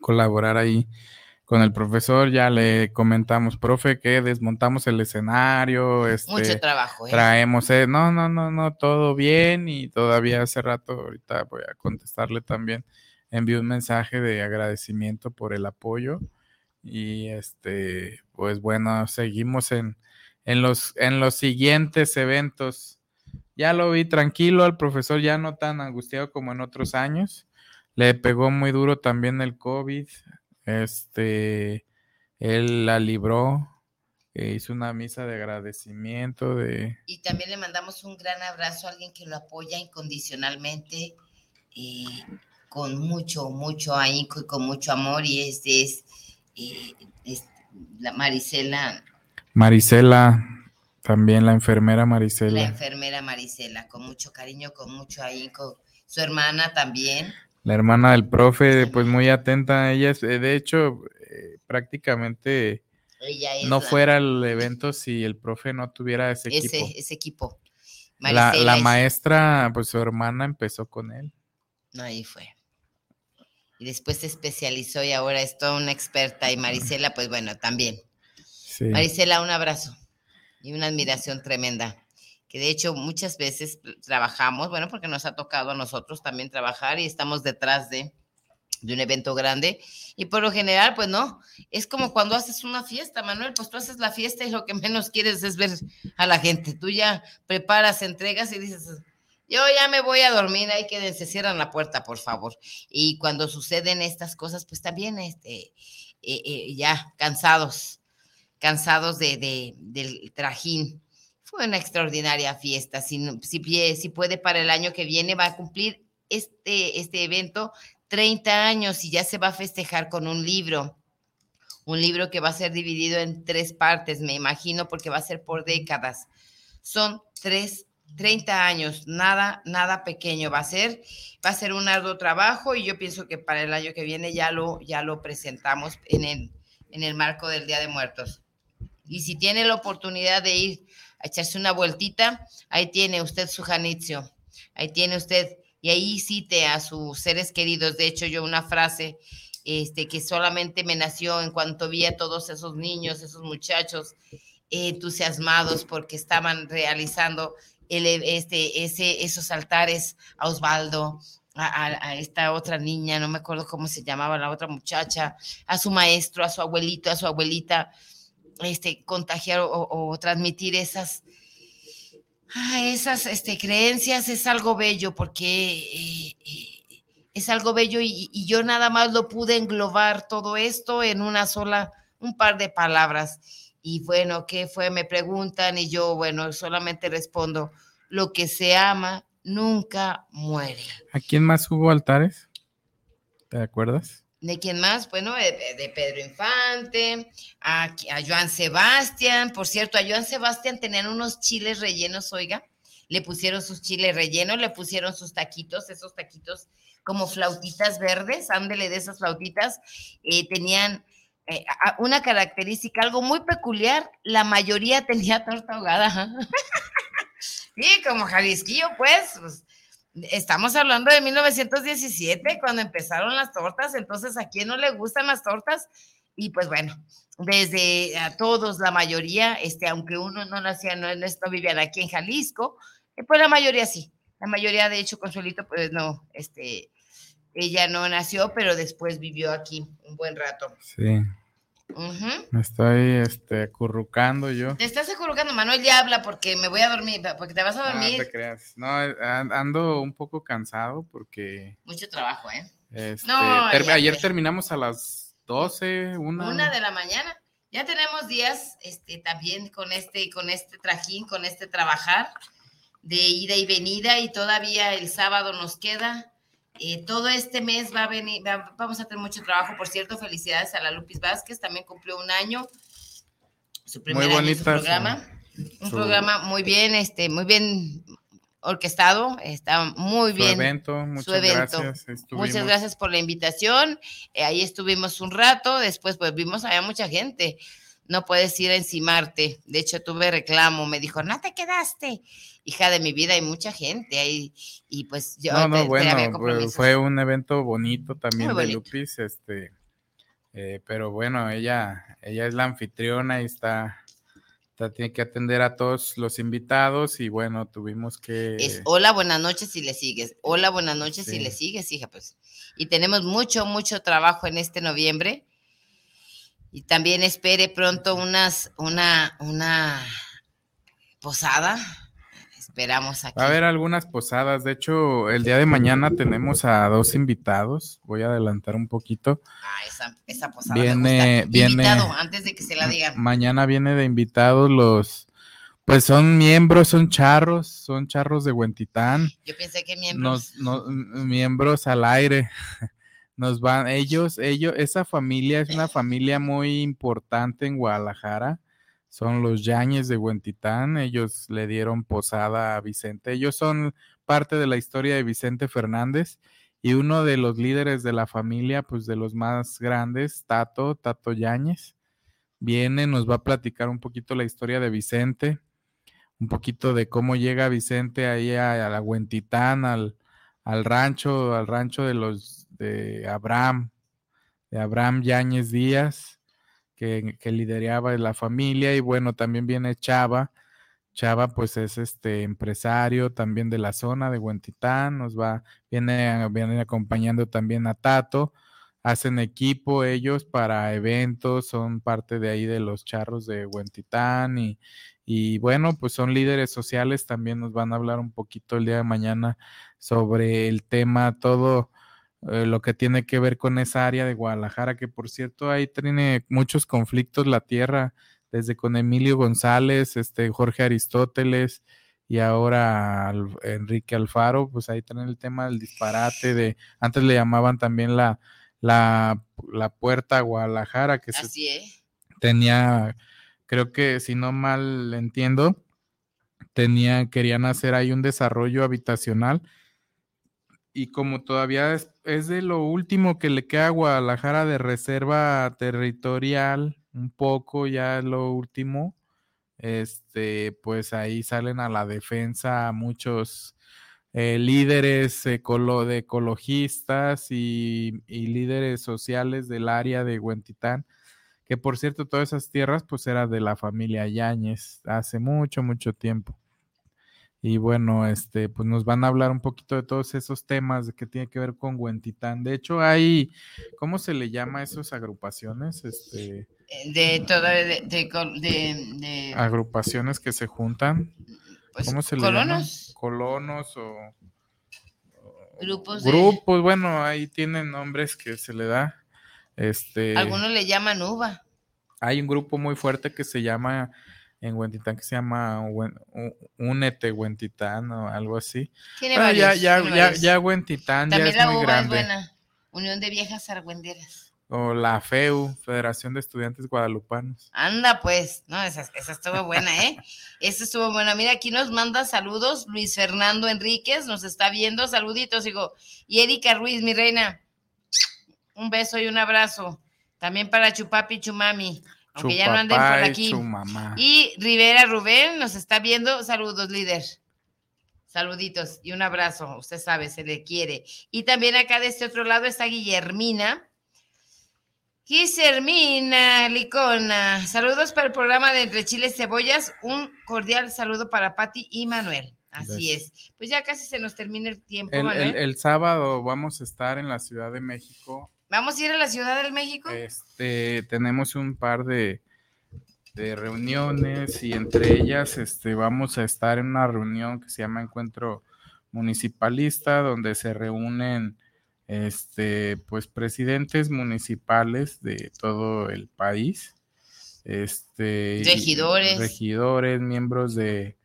[SPEAKER 2] colaborar ahí con el profesor. Ya le comentamos, profe, que desmontamos el escenario. Este,
[SPEAKER 1] Mucho trabajo. ¿eh?
[SPEAKER 2] Traemos, eh, no, no, no, no, todo bien y todavía hace rato, ahorita voy a contestarle también. Envió un mensaje de agradecimiento por el apoyo y este, pues bueno, seguimos en en los, en los siguientes eventos. Ya lo vi tranquilo al profesor, ya no tan angustiado como en otros años. Le pegó muy duro también el COVID. Este, él la libró, e hizo una misa de agradecimiento. De...
[SPEAKER 1] Y también le mandamos un gran abrazo a alguien que lo apoya incondicionalmente, eh, con mucho, mucho ahínco y con mucho amor, y este es, eh, es la Marisela
[SPEAKER 2] Marisela, también la enfermera Marisela.
[SPEAKER 1] La enfermera Marisela, con mucho cariño, con mucho ahínco. Su hermana también.
[SPEAKER 2] La hermana del profe, pues muy atenta a ella. Eh, de hecho, eh, prácticamente no fuera el evento si el profe no tuviera ese, equipo.
[SPEAKER 1] Ese equipo.
[SPEAKER 2] la, la maestra, pues su hermana empezó con él.
[SPEAKER 1] Ahí fue. Y después se especializó y ahora es toda una experta. Y Marisela, pues bueno, también. Marisela, un abrazo y una admiración tremenda. Que de hecho muchas veces trabajamos, bueno, porque nos ha tocado a nosotros también trabajar y estamos detrás de, de un evento grande. Y por lo general, pues no, es como cuando haces una fiesta, Manuel, pues tú haces la fiesta y lo que menos quieres es ver a la gente. Tú ya preparas, entregas y dices, yo ya me voy a dormir, ahí que se cierran la puerta, por favor. Y cuando suceden estas cosas, pues también, este, eh, eh, ya cansados cansados de, del trajín. Fue una extraordinaria fiesta. Si, si, si puede para el año que viene, va a cumplir este, este evento 30 años y ya se va a festejar con un libro. Un libro que va a ser dividido en tres partes, me imagino, porque va a ser por décadas. Son tres 30 años, nada, nada pequeño va a ser, va a ser un arduo trabajo y yo pienso que para el año que viene ya lo, ya lo presentamos en el, en el marco del Día de Muertos. Y si tiene la oportunidad de ir a echarse una vueltita, ahí tiene usted su janitzio, ahí tiene usted, y ahí cite a sus seres queridos. De hecho, yo una frase este, que solamente me nació en cuanto vi a todos esos niños, esos muchachos entusiasmados porque estaban realizando este, ese, esos altares a Osvaldo, a, esta otra niña, no me acuerdo cómo se llamaba la otra muchacha, a su maestro, a su abuelito, a su abuelita, este, contagiar o, transmitir esas, ah, esas este, creencias es algo bello porque eh, eh, es algo bello y, yo nada más lo pude englobar todo esto en una sola, un par de palabras. Y bueno, ¿qué fue? Me preguntan y yo, bueno, solamente respondo, lo que se ama nunca muere.
[SPEAKER 2] ¿A quién más hubo altares? ¿Te acuerdas?
[SPEAKER 1] ¿De quién más? Bueno, de, Pedro Infante, a, a, Joan Sebastián. Por cierto, a Joan Sebastián tenían unos chiles rellenos, oiga. Le pusieron sus chiles rellenos, le pusieron sus taquitos, esos taquitos como flautitas verdes, ándele de esas flautitas. Eh, tenían eh, una característica, algo muy peculiar. La mayoría tenía torta ahogada. sí, como Jalisquillo, pues, pues Estamos hablando de 1917, cuando empezaron las tortas, entonces a quién no le gustan las tortas. Y pues bueno, desde a todos, la mayoría, este, aunque uno no nacía, no, no vivían aquí en Jalisco, eh, pues la mayoría sí. La mayoría, de hecho, Consuelito, pues no, este, ella no nació, pero después vivió aquí un buen rato.
[SPEAKER 2] Sí. Me estoy este, acurrucando yo.
[SPEAKER 1] Te estás acurrucando, Manuel ya habla porque me voy a dormir, porque te vas a dormir.
[SPEAKER 2] No te creas. No, eh, ando un poco cansado porque.
[SPEAKER 1] Mucho trabajo, ¿eh?
[SPEAKER 2] Este, no, ayer terminamos a las 12, una.
[SPEAKER 1] Una de la mañana. Ya tenemos días este, también con este, con este trajín, con este trabajar de ida y venida y todavía el sábado nos queda. Eh, todo este mes va a venir, vamos a tener mucho trabajo. Por cierto, felicidades a la Lupis Vázquez, también cumplió un año, su primer año su programa. un programa muy bien, este, muy bien orquestado, está muy bien.
[SPEAKER 2] Su evento, muchas gracias.
[SPEAKER 1] Muchas gracias por la invitación. Eh, ahí estuvimos un rato, después pues vimos había mucha gente. No puedes ir a encimarte. De hecho, tuve reclamo, me dijo, no te quedaste. Hija de mi vida, hay mucha gente ahí. Y pues yo.
[SPEAKER 2] No, no, bueno, fue un evento bonito también de Lupis, este. Eh, pero bueno, ella, ella es la anfitriona y está, tiene que atender a todos los invitados y bueno, tuvimos que...
[SPEAKER 1] Es hola, buenas noches si le sigues. Hola, buenas noches si le sigues, hija, pues. Y tenemos mucho, mucho trabajo en este noviembre. Y también espere pronto unas, una, una posada esperamos aquí.
[SPEAKER 2] Va a haber algunas posadas. De hecho, el día de mañana tenemos a dos invitados. Voy a adelantar un poquito.
[SPEAKER 1] Ah, esa, esa posada viene, viene Invitado, antes de que se la digan.
[SPEAKER 2] Mañana viene de invitados los, pues son miembros, son charros, son charros de Huentitán.
[SPEAKER 1] Yo pensé que miembros.
[SPEAKER 2] miembros al aire. Nos van, ellos, ellos, esa familia es una familia muy importante en Guadalajara son los Yañez de Huentitán. Ellos le dieron posada a Vicente. Ellos son parte de la historia de Vicente Fernández y uno de los líderes de la familia, pues de los más grandes, Tato, Tato Yáñez, viene, nos va a platicar un poquito la historia de Vicente, un poquito de cómo llega Vicente ahí a, la Huentitán, al, al rancho, al rancho de los de Abraham, de Abraham Yáñez Díaz que, que lideraba la familia y bueno, también viene Chava. Chava pues es este empresario también de la zona de Huentitán, nos va, viene, viene acompañando también a Tato, hacen equipo ellos para eventos, son parte de ahí de los charros de Huentitán y, y bueno, pues son líderes sociales, también nos van a hablar un poquito el día de mañana sobre el tema, todo eh, lo que tiene que ver con esa área de Guadalajara, que por cierto ahí tiene muchos conflictos la tierra, desde con Emilio González, este Jorge Aristóteles y ahora Enrique Alfaro, pues ahí tienen el tema del disparate de, antes le llamaban también la, la, la puerta a Guadalajara, que tenía, creo que si no mal entiendo, tenía, querían hacer ahí un desarrollo habitacional y como todavía es, de lo último que le queda a Guadalajara de reserva territorial, un poco ya es lo último, este, pues ahí salen a la defensa muchos eh, líderes de ecologistas y, y, líderes sociales del área de Huentitán, que por cierto todas esas tierras pues eran de la familia Yáñez hace mucho, mucho tiempo. Y bueno, este, pues nos van a hablar un poquito de todos esos temas que tiene que ver con Huentitán. De hecho, hay, ¿cómo se le llama a esas agrupaciones? Este,
[SPEAKER 1] eh, de todo, de, de,
[SPEAKER 2] agrupaciones que se juntan. Pues, ¿Cómo se le llama? Colonos o
[SPEAKER 1] grupos.
[SPEAKER 2] Grupos, bueno, ahí tienen nombres que se le da. Este.
[SPEAKER 1] Algunos le llaman uva.
[SPEAKER 2] Hay un grupo muy fuerte que se llama en Huentitán que se llama Únete Huentitán o algo así.
[SPEAKER 1] Tiene ya,
[SPEAKER 2] ya, ya, ya Huentitán ya es
[SPEAKER 1] la
[SPEAKER 2] muy grande.
[SPEAKER 1] Es buena. Unión de Viejas Argüenderas.
[SPEAKER 2] O la FEU, Federación de Estudiantes Guadalupanos.
[SPEAKER 1] Anda, pues, no, esa, esa estuvo buena, ¿eh? esa estuvo buena. Mira, aquí nos manda saludos Luis Fernando Enríquez, nos está viendo, saluditos, digo. Y Erika Ruiz, mi reina, un beso y un abrazo. También para Chupapi Chumami aunque ya no anden por aquí. Y Rivera Rubén nos está viendo. Saludos, líder. Saluditos y un abrazo. Usted sabe, se le quiere. Y también acá de este otro lado está Guillermina. Guillermina Licona. Saludos para el programa de Entre Chiles y Cebollas. Un cordial saludo para Patti y Manuel. Así es. Pues ya casi se nos termina el tiempo.
[SPEAKER 2] El,
[SPEAKER 1] Manuel.
[SPEAKER 2] el- el sábado vamos a estar en la Ciudad de México.
[SPEAKER 1] Vamos a ir a la Ciudad del México.
[SPEAKER 2] Este, tenemos un par de, de reuniones y entre ellas este, vamos a estar en una reunión que se llama Encuentro Municipalista, donde se reúnen este, pues, presidentes municipales de todo el país. Este,
[SPEAKER 1] Regidores.
[SPEAKER 2] regidores, miembros de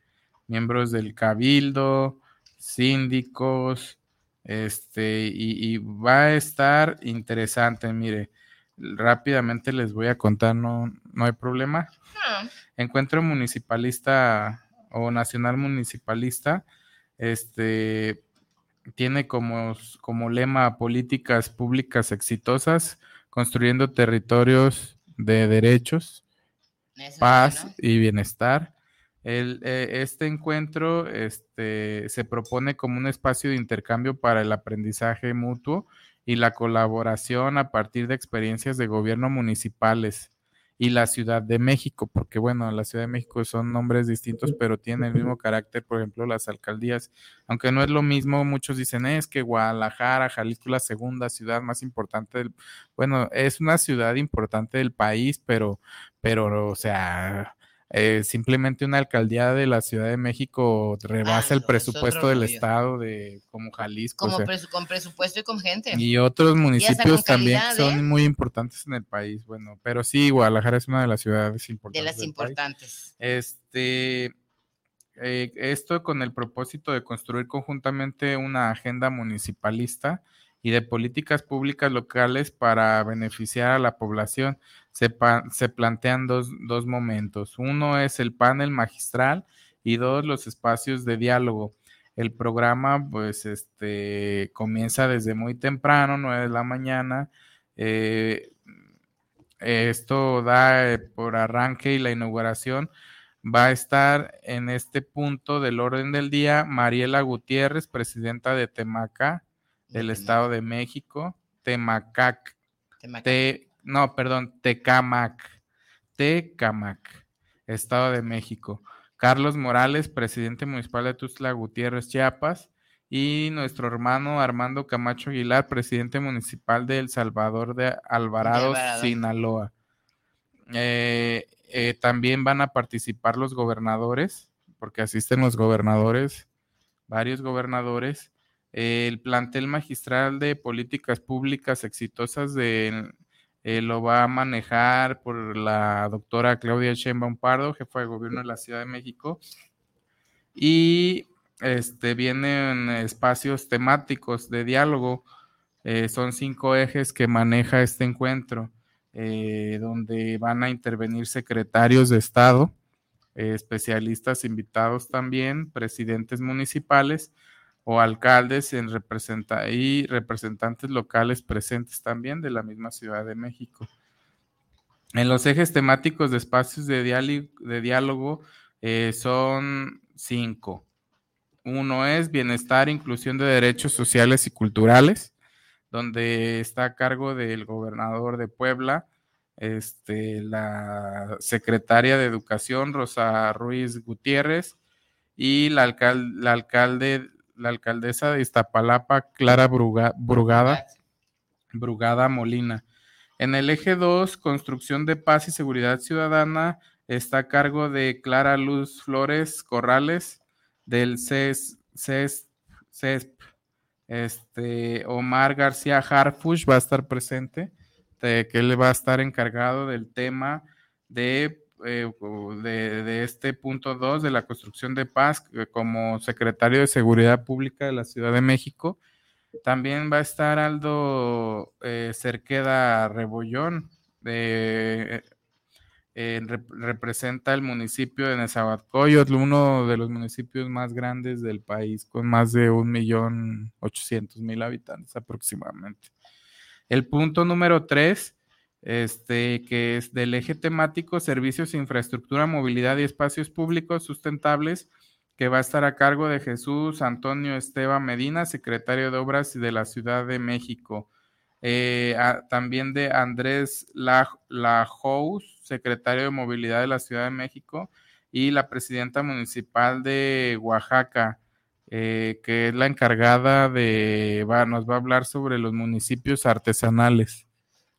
[SPEAKER 2] miembros del cabildo, síndicos, este, y, y va a estar interesante, mire, rápidamente les voy a contar, no, no hay problema.
[SPEAKER 1] Ah,
[SPEAKER 2] Encuentro municipalista o nacional municipalista, este, tiene como, como lema políticas públicas exitosas, construyendo territorios de derechos,
[SPEAKER 1] eso
[SPEAKER 2] paz
[SPEAKER 1] bueno.
[SPEAKER 2] y bienestar. El, eh, este encuentro este, se propone como un espacio de intercambio para el aprendizaje mutuo y la colaboración a partir de experiencias de gobierno municipales y la Ciudad de México, porque bueno, la Ciudad de México son nombres distintos, pero tienen el mismo carácter, por ejemplo, las alcaldías, aunque no es lo mismo, muchos dicen, "Eh, es que Guadalajara, Jalisco, la segunda ciudad más importante del, bueno, es una ciudad importante del país, pero, pero, o sea, eh, simplemente una alcaldía de la Ciudad de México rebasa
[SPEAKER 1] Ah,
[SPEAKER 2] el
[SPEAKER 1] no,
[SPEAKER 2] presupuesto del
[SPEAKER 1] rollo.
[SPEAKER 2] estado de como Jalisco. o
[SPEAKER 1] Como
[SPEAKER 2] sea,
[SPEAKER 1] presu- con presupuesto y con gente.
[SPEAKER 2] y otros municipios también
[SPEAKER 1] calidad,
[SPEAKER 2] son
[SPEAKER 1] ¿eh?
[SPEAKER 2] muy importantes en el país. Bueno, pero sí, Guadalajara es una de las ciudades
[SPEAKER 1] de
[SPEAKER 2] importantes.
[SPEAKER 1] las
[SPEAKER 2] del país.
[SPEAKER 1] importantes.
[SPEAKER 2] Este, eh, esto con el propósito de construir conjuntamente una agenda municipalista y de políticas públicas locales para beneficiar a la población. Se, pa- se plantean dos, dos momentos. Uno es el panel magistral y dos, los espacios de diálogo. El programa, pues, este, comienza desde muy temprano, 9 de la mañana. Eh, esto da eh, por arranque y la inauguración va a estar en este punto del orden del día Mariela Gutiérrez, presidenta de Temaca, del. Estado de México, Temacac,
[SPEAKER 1] Temaca.
[SPEAKER 2] Te, no, perdón, Tecamac, Tecamac, Estado de México. Carlos Morales, presidente municipal de Tuzla Gutiérrez, Chiapas, y nuestro hermano Armando Camacho Aguilar, presidente municipal de El Salvador de Alvarado,
[SPEAKER 1] Alvarado.
[SPEAKER 2] Sinaloa. Eh, eh, también van a participar los gobernadores, porque asisten los gobernadores, varios gobernadores. Eh, el plantel magistral de políticas públicas exitosas de, eh, lo va a manejar por la doctora Claudia Sheinbaum Pardo, jefa de gobierno de la Ciudad de México. Y este, vienen espacios temáticos de diálogo. Eh, son cinco ejes que maneja este encuentro, eh, donde van a intervenir secretarios de Estado, especialistas invitados también, presidentes municipales o alcaldes en representa y representantes locales presentes también de la misma Ciudad de México. En los ejes temáticos de espacios de, de diálogo eh, son cinco. Uno es bienestar, inclusión de derechos sociales y culturales, donde está a cargo del gobernador de Puebla, este, la secretaria de Educación, Rosa Ruiz Gutiérrez, y la, alcal- la alcalde, la alcaldesa de Iztapalapa, Clara Bruga- Brugada, Brugada Molina. En el eje 2, construcción de paz y seguridad ciudadana, está a cargo de Clara Luz Flores Corrales, del CES, CES, CESP. Este, Omar García Harfush va a estar presente, de, que él va a estar encargado del tema de, eh, de, este punto 2 de la construcción de paz eh, como secretario de Seguridad Pública de la Ciudad de México. También va a estar Aldo eh, Cerqueda Rebollón, representa el municipio de Nezahualcóyotl, uno de los municipios más grandes del país, con más de un millón ochocientos mil habitantes aproximadamente. El punto número tres, este, que es del eje temático Servicios, Infraestructura, Movilidad y Espacios Públicos Sustentables, que va a estar a cargo de Jesús Antonio Esteban Medina, secretario de Obras de la Ciudad de México. Eh, también de Andrés La- Lajous, secretario de Movilidad de la Ciudad de México, y la presidenta municipal de Oaxaca, eh, que es la encargada de, nos va a hablar sobre los municipios artesanales,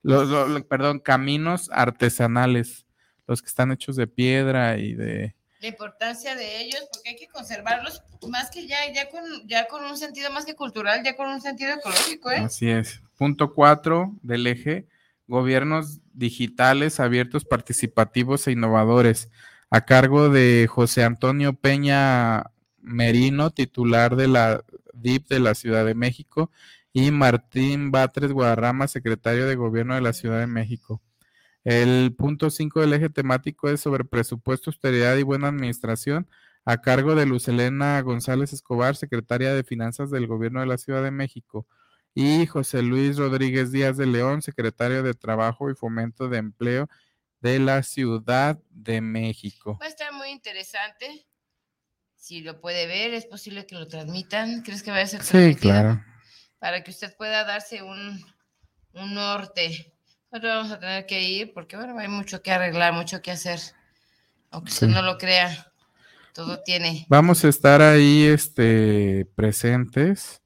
[SPEAKER 2] los, perdón, caminos artesanales, los que están hechos de piedra y de...
[SPEAKER 1] La importancia de ellos, porque hay que conservarlos más que ya, ya con, ya con un sentido más que cultural, ya con un sentido ecológico, ¿eh?
[SPEAKER 2] Así es. Punto cuatro del eje, gobiernos digitales abiertos, participativos e innovadores, a cargo de José Antonio Peña Merino, titular de la DIP de la Ciudad de México, y Martín Batres Guadarrama, secretario de Gobierno de la Ciudad de México. El punto 5 del eje temático es sobre presupuesto, austeridad y buena administración, a cargo de Lucelena González Escobar, secretaria de Finanzas del Gobierno de la Ciudad de México, y José Luis Rodríguez Díaz de León, secretario de Trabajo y Fomento de Empleo de la Ciudad de México.
[SPEAKER 1] Va a estar muy interesante si lo puede ver, es posible que lo transmitan. ¿Crees que va a ser
[SPEAKER 2] Sí, claro.
[SPEAKER 1] Para que usted pueda darse un, norte. Nosotros vamos a tener que ir porque, bueno, hay mucho que arreglar, mucho que hacer. Aunque usted no lo crea, todo tiene.
[SPEAKER 2] Vamos a estar ahí este, presentes,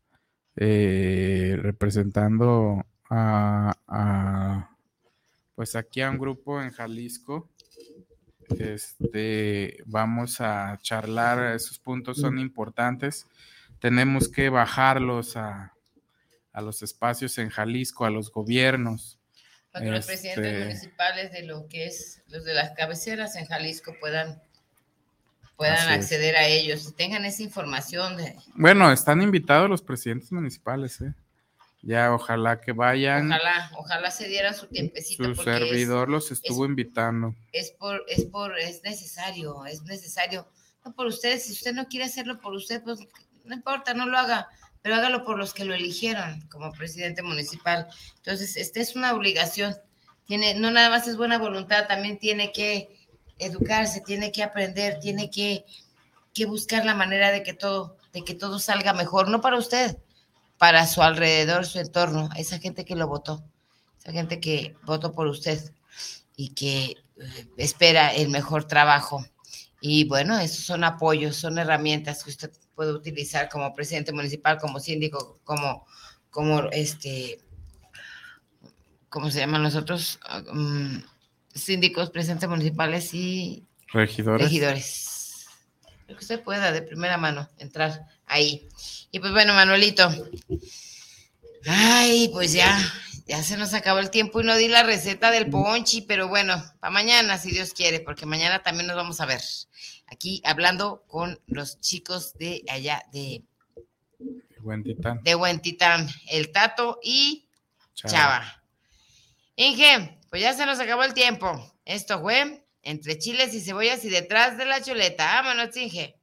[SPEAKER 2] eh, representando a, a, pues aquí a un grupo en Jalisco este, vamos a charlar, esos puntos son importantes. Tenemos que bajarlos a, los espacios en Jalisco, a los gobiernos.
[SPEAKER 1] Para que los presidentes este, municipales de lo que es los de las cabeceras en Jalisco puedan puedan acceder a ellos y tengan esa información. De...
[SPEAKER 2] Bueno, están invitados los presidentes municipales, ¿eh? Ya, ojalá que vayan.
[SPEAKER 1] Ojalá, ojalá se dieran su tiempecito.
[SPEAKER 2] Su servidor los estuvo invitando.
[SPEAKER 1] Es por, es por, es necesario, es necesario. No por ustedes, si usted no quiere hacerlo por usted, pues no importa, no lo haga, pero hágalo por los que lo eligieron como presidente municipal. Entonces, esta es una obligación. Tiene, no nada más es buena voluntad, también tiene que educarse, tiene que aprender, tiene que, que buscar la manera de que todo, de que todo salga mejor, no para usted, para su alrededor, su entorno, esa gente que lo votó, esa gente que votó por usted y que eh, espera el mejor trabajo. Y bueno, esos son apoyos, son herramientas que usted puede utilizar como presidente municipal, como síndico, como, como este, ¿cómo se llaman nosotros? Mm, síndicos, presidentes municipales y
[SPEAKER 2] regidores.
[SPEAKER 1] regidores. que usted pueda de primera mano entrar ahí. Y pues bueno, Manuelito. Ay, pues ya, ya se nos acabó el tiempo y no di la receta del ponchi, pero bueno, para mañana, si Dios quiere, porque mañana también nos vamos a ver. Aquí hablando con los chicos de allá de
[SPEAKER 2] Huentitán.
[SPEAKER 1] De Huentitán, el Tato y Chava. Inge, pues ya se nos acabó el tiempo. Esto fue entre chiles y cebollas y detrás de la chuleta. Vámonos, Inge.